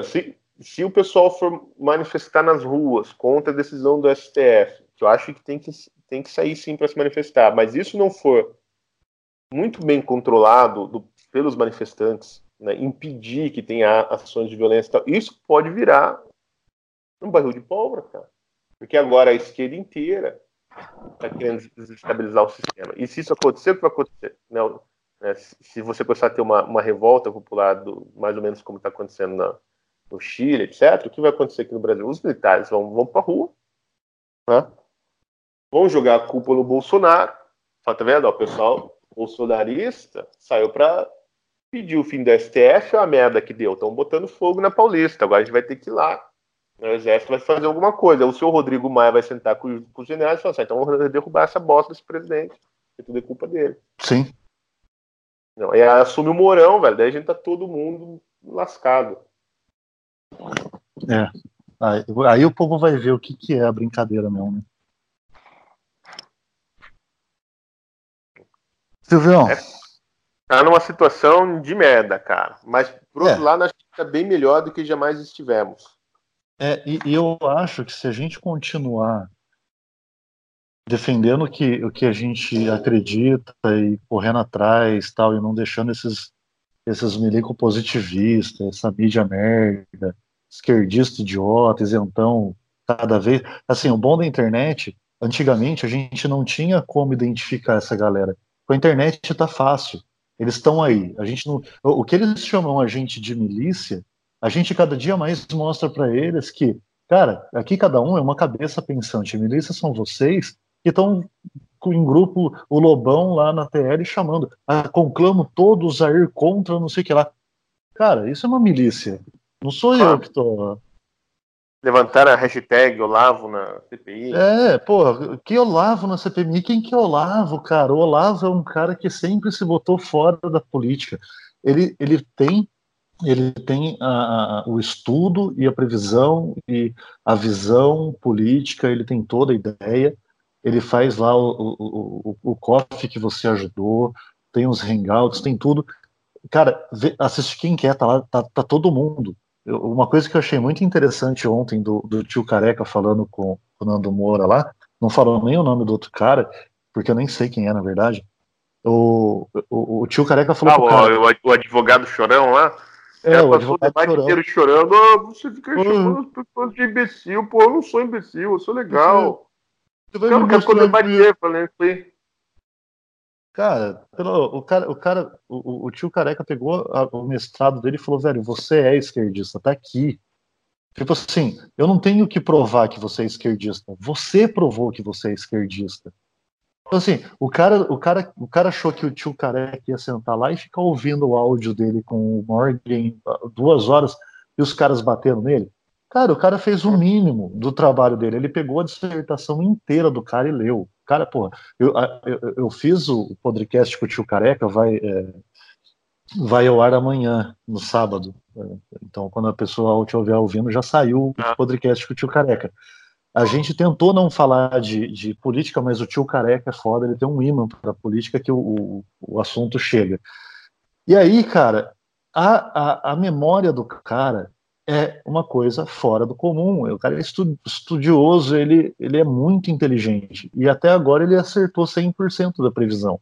Se, se o pessoal for manifestar nas ruas contra a decisão do STF, que eu acho que tem que tem que sair sim para se manifestar. Mas isso não for muito bem controlado do, pelos manifestantes, né, impedir que tenha ações de violência e tal, isso pode virar um barril de pólvora, cara. Porque agora a esquerda inteira está querendo desestabilizar o sistema. E se isso acontecer, o que vai acontecer? Não, né, se você começar a ter uma, uma revolta popular, do, mais ou menos como está acontecendo na, no Chile, etc., o que vai acontecer aqui no Brasil? Os militares vão, vão para a rua, né? Vão jogar a culpa no Bolsonaro. Tá vendo? Ó, o pessoal bolsonarista saiu para pedir o fim do STF, a merda que deu. Estão botando fogo na Paulista. Agora a gente vai ter que ir lá. O exército vai fazer alguma coisa. O senhor Rodrigo Maia vai sentar com, com os generais e falar assim: então vamos derrubar essa bosta desse presidente. Que tudo é culpa dele. Sim. Não, aí assume o Mourão, velho. Daí a gente tá todo mundo lascado. É. Aí, aí o povo vai ver o que, que é a brincadeira mesmo, né? Silvião. É, tá numa situação de merda, cara. Mas, por outro é. lado, acho que está bem melhor do que jamais estivemos. É, e, e, eu acho que se a gente continuar defendendo que, o que a gente acredita e correndo atrás tal, e não deixando esses, esses milico positivistas, essa mídia merda, esquerdista idiota, isentão, cada vez. Assim, o bom da internet, antigamente a gente não tinha como identificar essa galera. Com a internet está fácil. Eles estão aí. A gente não, o que eles chamam a gente de milícia, a gente cada dia mais mostra para eles que, cara, aqui cada um é uma cabeça pensante. Milícia são vocês que estão em grupo, o Lobão lá na TL chamando, ah, conclamo todos a ir contra não sei o que lá. Cara, isso é uma milícia. Não sou eu que tô Levantaram a hashtag Olavo na CPI. É, pô, que Olavo na CPI? Quem que é Olavo, cara? O Olavo é um cara que sempre se botou fora da política. Ele, ele tem ele tem a, a, o estudo e a previsão e a visão política, ele tem toda a ideia, ele faz lá o, o, o, o que você ajudou, tem os hangouts, tem tudo. Cara, vê, assiste quem quer, tá lá, tá, tá todo mundo uma coisa que eu achei muito interessante ontem do, do tio Careca falando com o Nando Moura lá, não falou nem o nome do outro cara, porque eu nem sei quem é, na verdade. O, o, o tio Careca falou. Ah, o, cara, o, advogado chorão lá? É, o advogado o chorão. inteiro chorando. Oh, você fica uhum. chamando as pessoas de imbecil. Pô, eu não sou imbecil, eu sou legal. Você vai eu não quero debater, falei assim. Cara, pelo, o cara, o cara, o, o tio careca pegou a, o mestrado dele e falou, velho, você é esquerdista, tá aqui. Tipo assim, eu não tenho que provar que você é esquerdista. Você provou que você é esquerdista. Então, assim, o cara, o cara, o cara achou que o tio careca ia sentar lá e ficar ouvindo o áudio dele com o Morgan duas horas e os caras batendo nele. Cara, o cara fez o mínimo do trabalho dele. Ele pegou a dissertação inteira do cara e leu. Cara, porra, eu, eu, eu fiz o podcast com o tio Careca, vai, é, vai ao ar amanhã, no sábado. Então, quando a pessoa estiver ouvindo, já saiu o ah. podcast com o tio Careca. A gente tentou não falar de, de política, mas o tio Careca é foda, ele tem um imã para política que o, o, o assunto chega. E aí, cara, a, a, a memória do cara é uma coisa fora do comum. O cara é estudioso, ele, ele é muito inteligente. E até agora ele acertou 100% da previsão.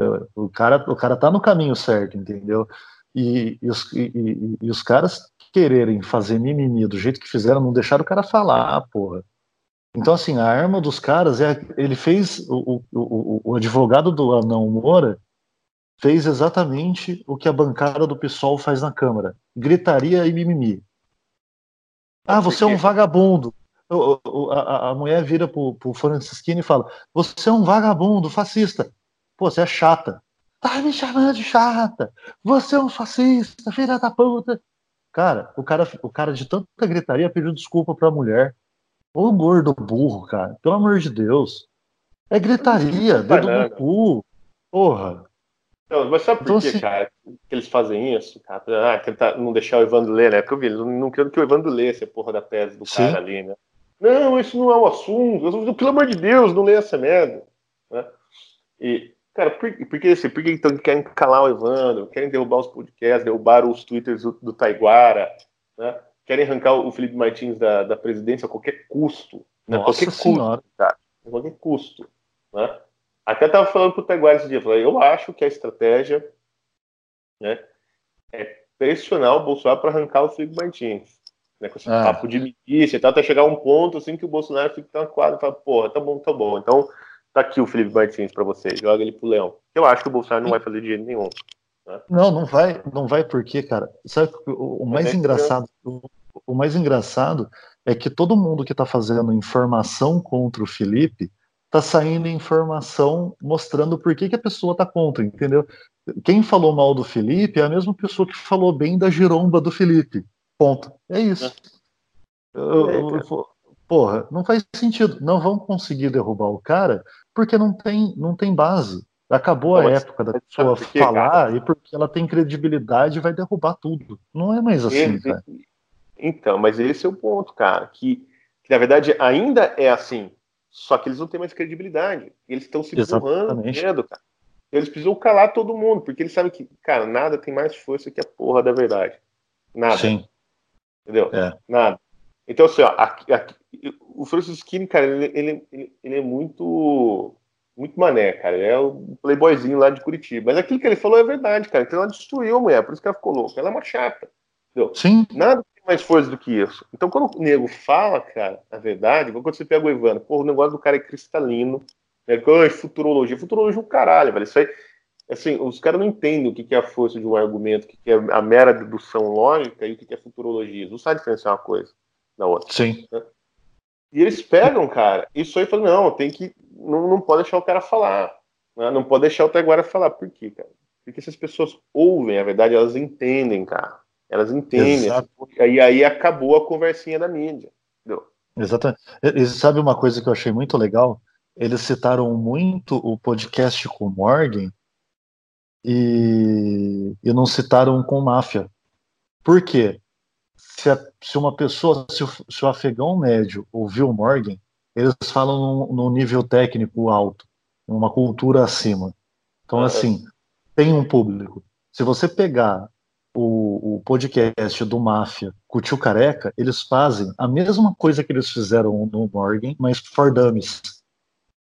É, o cara, o cara tá no caminho certo, entendeu? E, e, os, e, e os caras quererem fazer mimimi do jeito que fizeram, não deixaram o cara falar, porra. Então, assim, a arma dos caras é. Ele fez. O, o, o advogado do Anão Moura fez exatamente o que a bancada do PSOL faz na Câmara: gritaria e mimimi. Ah, você é um vagabundo. A, a mulher vira pro, pro Francisquini e fala: Você é um vagabundo, fascista. Pô, você é chata. Tá me chamando de chata. Você é um fascista, filha da puta. Cara, o cara, o cara de tanta gritaria pediu desculpa pra mulher. Ô gordo burro, cara. Pelo amor de Deus. É gritaria, dedo no cu. Porra. Não, mas sabe por então, que, cara, que eles fazem isso, cara? Ah, tentar não deixar o Evandro ler, né? Porque eu vi, eles não queriam que o Evandro lesse a porra da tese do Sim. cara ali, né? Não, isso não é o um assunto. Pelo amor de Deus, não lê essa merda. Né? E, cara, por, por que assim, por que então querem calar o Evandro? Querem derrubar os podcasts, derrubar os twitters do, do Taiguara, né? Querem arrancar o Felipe Martins da, da presidência a qualquer custo. Né? Nossa qualquer senhora. custo, cara. A qualquer custo. Né? Até estava falando para o Taiguara esse dia, falei, eu acho que a estratégia né, é pressionar o Bolsonaro para arrancar o Felipe Martins. Né, com esse ah. papo de milícia e tal, até chegar a um ponto assim que o Bolsonaro fica na quadra e fala, porra, tá bom, tá bom. Então, tá aqui o Felipe Martins para você, joga ele pro Leão. Eu acho que o Bolsonaro não vai fazer de jeito nenhum. Né? Não, não vai, não vai porque, cara, sabe o, o mais é engraçado, o, o mais engraçado é que todo mundo que está fazendo informação contra o Felipe tá saindo informação mostrando por que, que a pessoa tá contra, entendeu? Quem falou mal do Felipe é a mesma pessoa que falou bem da giromba do Felipe. Ponto. É isso. É. Eu, eu, eu, porra, não faz sentido. Não vão conseguir derrubar o cara porque não tem, não tem base. Acabou a época da pessoa falar cara? e porque ela tem credibilidade vai derrubar tudo. Não é mais assim, esse, cara. Então, mas esse é o ponto, cara. Que, que na verdade ainda é assim. Só que eles não têm mais credibilidade. Eles estão se empurrando, cara. Eles precisam calar todo mundo, porque eles sabem que, cara, nada tem mais força que a porra da verdade. Nada. Sim. Entendeu? É. Nada. Então, assim, ó, aqui, aqui, o Francisquini, cara, ele, ele, ele, ele, é muito. Muito mané, cara. Ele é o playboyzinho lá de Curitiba. Mas aquilo que ele falou é verdade, cara. Então ela destruiu a mulher, por isso que ela ficou louca. Ela é uma chata. Entendeu? Sim. Nada mais força do que isso. Então, quando o nego fala, cara, a verdade, quando você pega o Evandro, pô, o negócio do cara é cristalino, né? Futurologia. Futurologia é o caralho, velho. Isso aí. assim, os caras não entendem o que é a força de um argumento, o que é a mera dedução lógica e o que é futurologia. Não sabe diferenciar uma coisa da outra. Sim. Né? E eles pegam, cara, isso aí e falam, não, tem que. Não, não pode deixar o cara falar. Né? Não pode deixar o Taguara falar. Por quê, cara? Porque essas pessoas ouvem, a verdade, elas entendem, cara. Elas entendem. E aí acabou a conversinha da mídia. Entendeu? Exatamente. E sabe uma coisa que eu achei muito legal? Eles citaram muito o podcast com o Morgan e, e não citaram com máfia. Por quê? Se, a, se uma pessoa, se o, se o, afegão médio ouviu o Morgan, eles falam num, num, nível técnico alto, uma cultura acima. Então, assim, tem um público. Se você pegar o, o podcast do Máfia com o Tio Careca, eles fazem a mesma coisa que eles fizeram no Morgan, mas for dummies.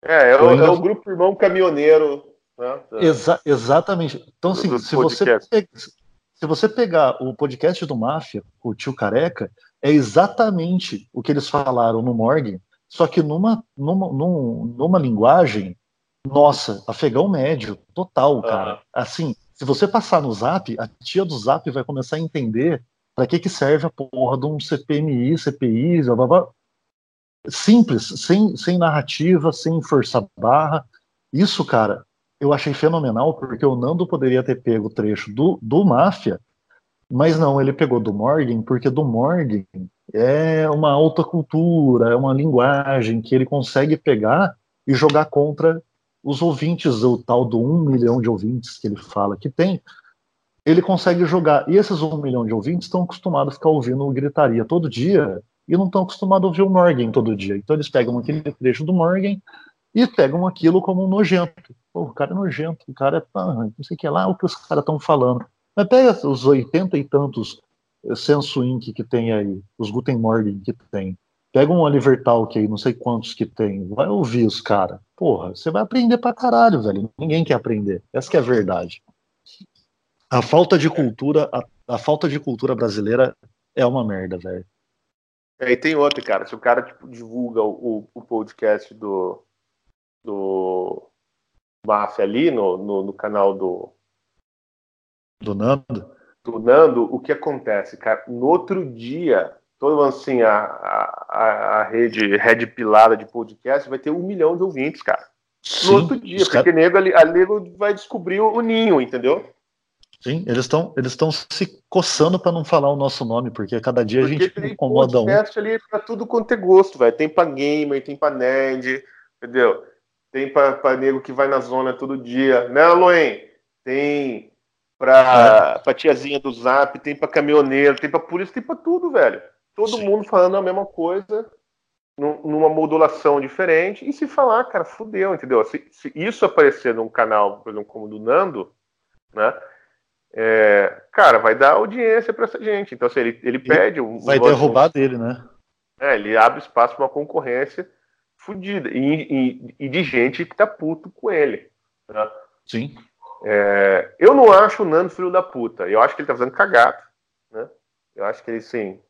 É, é o, ainda... é o grupo irmão caminhoneiro né? Exa exatamente. Então, assim, se você, se você pegar o podcast do Máfia, o tio Careca, é exatamente o que eles falaram no Morgan, só que numa, numa, numa, numa linguagem, nossa, afegão médio, total, cara. Assim, se você passar no Zap, a tia do Zap vai começar a entender para que, que serve a porra de um CPMI, CPI, blá, blá, simples, sem, sem narrativa, sem força barra. Isso, cara, eu achei fenomenal, porque o Nando poderia ter pego o trecho do, do Máfia, mas não, ele pegou do Morgan, porque do Morgan é uma alta cultura, é uma linguagem que ele consegue pegar e jogar contra os ouvintes, o tal do um milhão de ouvintes que ele fala que tem, ele consegue jogar. E esses um milhão de ouvintes estão acostumados a ficar ouvindo gritaria todo dia e não estão acostumados a ouvir o Morgan todo dia. Então eles pegam aquele trecho do Morgan e pegam aquilo como nojento. Pô, o cara é nojento, o cara é. Ah, não sei o que lá, o que os caras estão falando. Mas pega os oitenta e tantos eh, Senso Inc. que tem aí, os Guten Morgen que tem. Pega um Oliver Talk aí, não sei quantos que tem. Vai ouvir os caras. Porra, você vai aprender pra caralho, velho. Ninguém quer aprender. Essa que é a verdade. A falta de cultura, a, a falta de cultura brasileira é uma merda, velho. É, e tem outro, cara. Se o cara tipo, divulga o, o podcast do, do Máfia ali no, no, no, canal do. Do Nando? Do Nando, o que acontece, cara? No outro dia, todo assim, a, a, a rede Red Pilada de podcast vai ter um milhão de ouvintes, cara. Sim, no outro dia, porque cara... nego ali, a nego vai descobrir o, o ninho, entendeu? Sim, eles estão eles estão se coçando para não falar o nosso nome, porque cada dia porque a gente tem incomoda um. ali para tudo quanto é gosto, velho. Tem para gamer, tem para nerd, entendeu? tem para nego que vai na zona todo dia, né, Aloen? Tem para é. tiazinha do Zap, tem para caminhoneiro, tem para polícia, tem para tudo, velho. Todo Sim. mundo falando a mesma coisa, numa modulação diferente, e se falar, cara, fudeu, entendeu? Se, se isso aparecer num canal, por exemplo, como o do Nando, né? É, cara, vai dar audiência para essa gente. Então, assim, ele, ele pede. Um, vai derrubar dele, né? É, ele abre espaço para uma concorrência fodida. E, e, e, de gente que tá puto com ele. Né? Sim. É, eu não acho o Nando filho da puta. Eu acho que ele tá fazendo cagado. Né? Eu acho que ele, sim,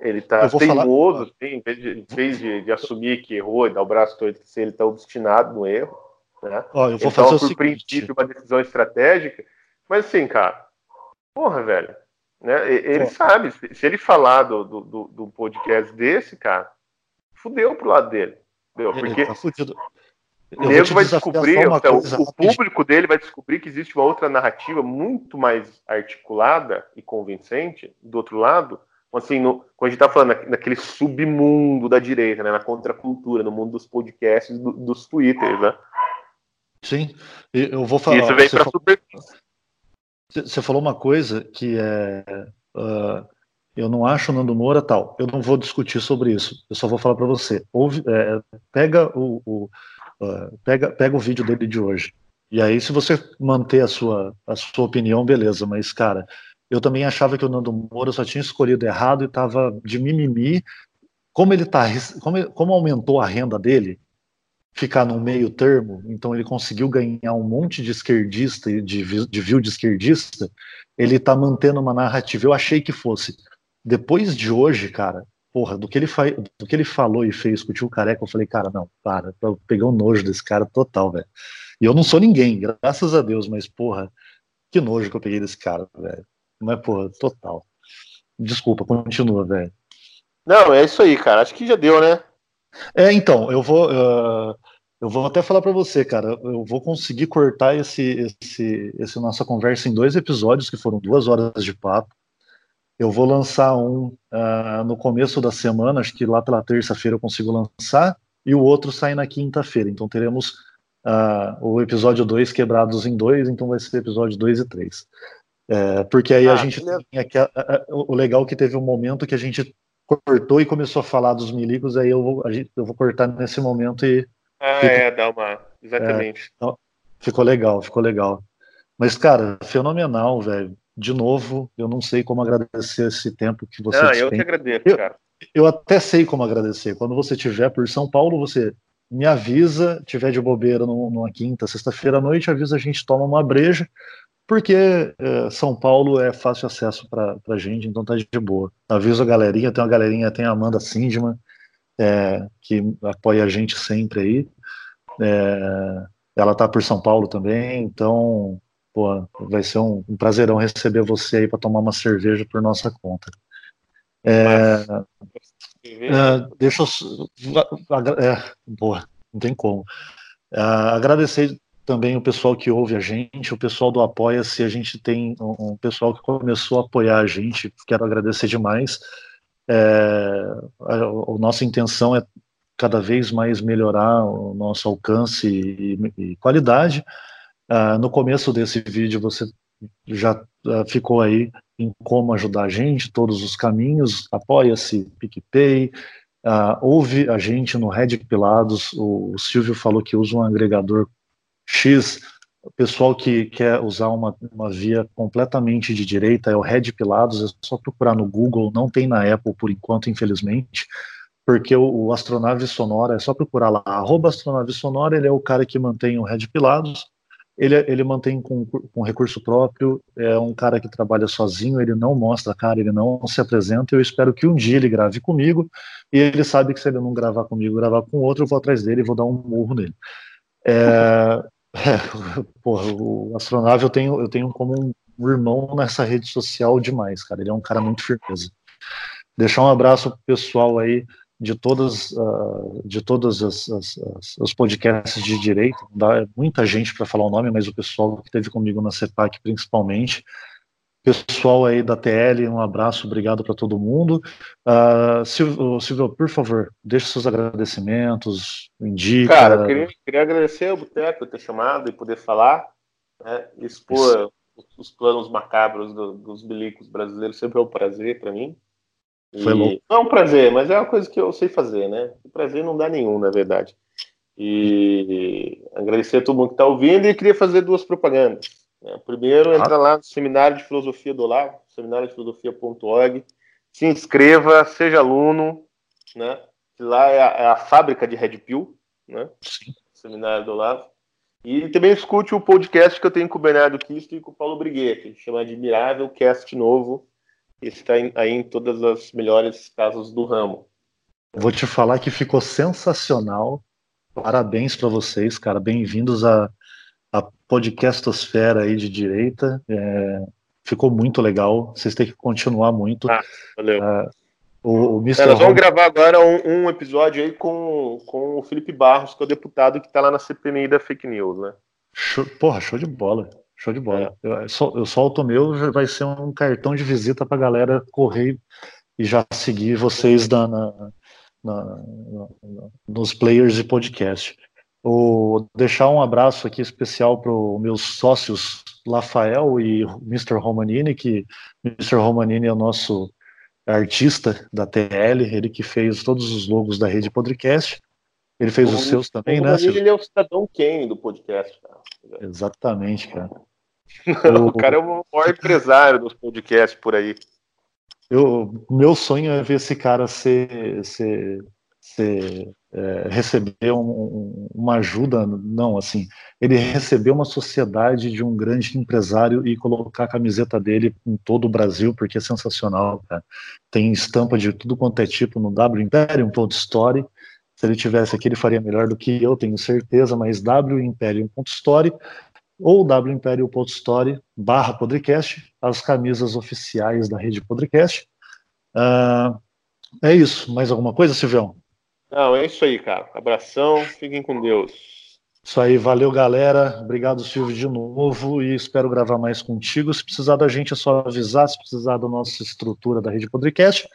ele tá teimoso, falar... sim, em vez, de, em vez de, de, assumir que errou e dar o braço todo, ele tá obstinado no erro. Né? Ó, eu vou fazer por seguinte. princípio uma decisão estratégica. Mas assim, cara, porra, velho. Né? Ele sabe, se ele falar do, do, do podcast desse, cara, fudeu pro lado dele. Entendeu? Porque tá o nego vai descobrir, então, o público dele vai descobrir que existe uma outra narrativa muito mais articulada e convincente do outro lado. Assim, no, quando a gente tá falando naquele submundo da direita, né, na contracultura, no mundo dos podcasts, do, dos twitters, né? Sim, eu vou falar. Isso vem para falou, super... Você falou uma coisa que é. Uh, eu não acho o Nando Moura tal. Eu não vou discutir sobre isso. Eu só vou falar para você. Ouve, é, pega o, o uh, pega, pega o vídeo dele de hoje. E aí, se você manter a sua, a sua opinião, beleza. Mas, cara, eu também achava que o Nando Moura só tinha escolhido errado e estava de mimimi. Como ele tá, como, como aumentou a renda dele, ficar no meio termo, então ele conseguiu ganhar um monte de esquerdista e de, de view de esquerdista, ele tá mantendo uma narrativa. Eu achei que fosse depois de hoje, cara, porra, do que ele, fa... do que ele falou e fez com o tio Careca, eu falei, cara, não, para, eu peguei um nojo desse cara total, velho. E eu não sou ninguém, graças a Deus, mas, porra, que nojo que eu peguei desse cara, velho. Não é, porra, total. Desculpa, continua, velho. Não, é isso aí, cara. Acho que já deu, né? É, então, eu vou. Uh, eu vou até falar para você, cara. Eu vou conseguir cortar esse, esse, esse nossa conversa em dois episódios, que foram duas horas de papo. Eu vou lançar um uh, no começo da semana, acho que lá pela terça-feira eu consigo lançar, e o outro sai na quinta-feira. Então teremos uh, o episódio 2 quebrados em dois, então vai ser episódio 2 e 3. É, porque aí ah, a gente tem o legal é que teve um momento que a gente cortou e começou a falar dos milicos, aí eu vou, eu vou cortar nesse momento e. Ah, fica, é, dá uma. Exatamente. É, então, ficou legal, ficou legal. Mas, cara, fenomenal, velho de novo, eu não sei como agradecer esse tempo que você Não, eu que agradeço, eu, cara. Eu até sei como agradecer. Quando você estiver por São Paulo, você me avisa, tiver de bobeira numa quinta, sexta-feira à noite, avisa a gente toma uma breja, porque é, São Paulo é fácil acesso para a gente, então tá de boa. Aviso a galerinha, tem uma galerinha, tem a Amanda Sindman, é, que apoia a gente sempre aí. É, ela tá por São Paulo também, então Pô, vai ser um, um prazerão receber você aí para tomar uma cerveja por nossa conta. É, deixa eu. Boa, não tem como. É, agradecer também o pessoal que ouve a gente, o pessoal do Apoia-se. A gente tem um, pessoal que começou a apoiar a gente, quero agradecer demais. É, a, a, nossa intenção é cada vez mais melhorar o nosso alcance e, e qualidade. Uh, no começo desse vídeo você já uh, ficou aí em como ajudar a gente, todos os caminhos, apoia-se, PicPay, uh, ouve a gente no Red Pilados, o, o, Silvio falou que usa um agregador X, o pessoal que quer usar uma, uma via completamente de direita é o Red Pilados, é só procurar no Google, não tem na Apple por enquanto, infelizmente, porque o, o Astronave Sonora, é só procurar lá, arroba Astronave Sonora, ele é o cara que mantém o Red Pilados, ele, ele mantém com, com recurso próprio, é um cara que trabalha sozinho, ele não mostra a cara, ele não se apresenta. Eu espero que um dia ele grave comigo, e ele sabe que se ele não gravar comigo, gravar com outro, eu vou atrás dele e vou dar um murro nele. É, é, porra, o astronave eu tenho, eu tenho como um irmão nessa rede social demais, cara. Ele é um cara muito firmeza. Deixar um abraço pro pessoal aí de todas uh, de todos as, as, as, os podcasts de direito, dá muita gente para falar o nome, mas o pessoal que esteve comigo na CEPAC principalmente, pessoal aí da TL, um abraço, obrigado para todo mundo. Uh, Silvio, Silvio, por favor, deixe seus agradecimentos, indica. Cara, eu queria, queria agradecer ao Boteco por ter chamado e poder falar, né, expor Isso. os planos macabros do, dos belicos brasileiros, sempre é um prazer para mim. Foi louco. Não é um prazer, mas é uma coisa que eu sei fazer, né? O prazer não dá nenhum, na verdade. E agradecer a todo mundo que está ouvindo e queria fazer duas propagandas. Né? Primeiro, ah. entra lá no Seminário de Filosofia do Olavo, seminariodefilosofia.org. Se inscreva, seja aluno, né? Lá é a, é a fábrica de Red Pill, né? Sim. Seminário do Olavo. E também escute o podcast que eu tenho com o Bernardo Cristo e com o Paulo Briguet, que chama Admirável Cast Novo está aí em todas as melhores casas do ramo. Vou te falar que ficou sensacional. Parabéns para vocês, cara. Bem-vindos à, à podcastosfera aí de direita. É, ficou muito legal. Vocês têm que continuar muito. Ah, valeu. Uh, o, o Mr. É, nós vamos gravar agora um, um, episódio aí com, com o Felipe Barros, que é o deputado que está lá na CPMI da fake news, né? Show, porra, show de bola. Show de bola. É. Eu, eu solto o meu, vai ser um cartão de visita para a galera correr e já seguir vocês na, na, na, nos players de podcast. O, deixar um abraço aqui especial para os meus sócios Rafael e Mr. Romanini, que Mr. Romanini é o nosso artista da TL, ele que fez todos os logos da rede podcast. Ele fez o, os seus também, né? Ele é o cidadão Kane do podcast, cara. Exatamente, cara. o cara é o maior empresário dos podcasts por aí. Eu, meu sonho é ver esse cara ser, ser, ser é, receber um, uma ajuda, não, assim, ele receber uma sociedade de um grande empresário e colocar a camiseta dele em todo o Brasil, porque é sensacional, cara. Tem estampa de tudo quanto é tipo no W Imperium, Story, Se ele tivesse aqui, ele faria melhor do que eu, tenho certeza, mas wimperium.story ou wimperium.story barra podcast, as camisas oficiais da rede podcast. Uh, é isso. Mais alguma coisa, Silvião? Não, é isso aí, cara. Abração, fiquem com Deus. Isso aí, valeu, galera. Obrigado, Silvio, de novo. E espero gravar mais contigo. Se precisar da gente, é só avisar. Se precisar da nossa estrutura da rede podcast,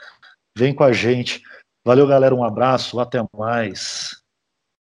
vem com a gente. Valeu, galera. Um abraço. Até mais.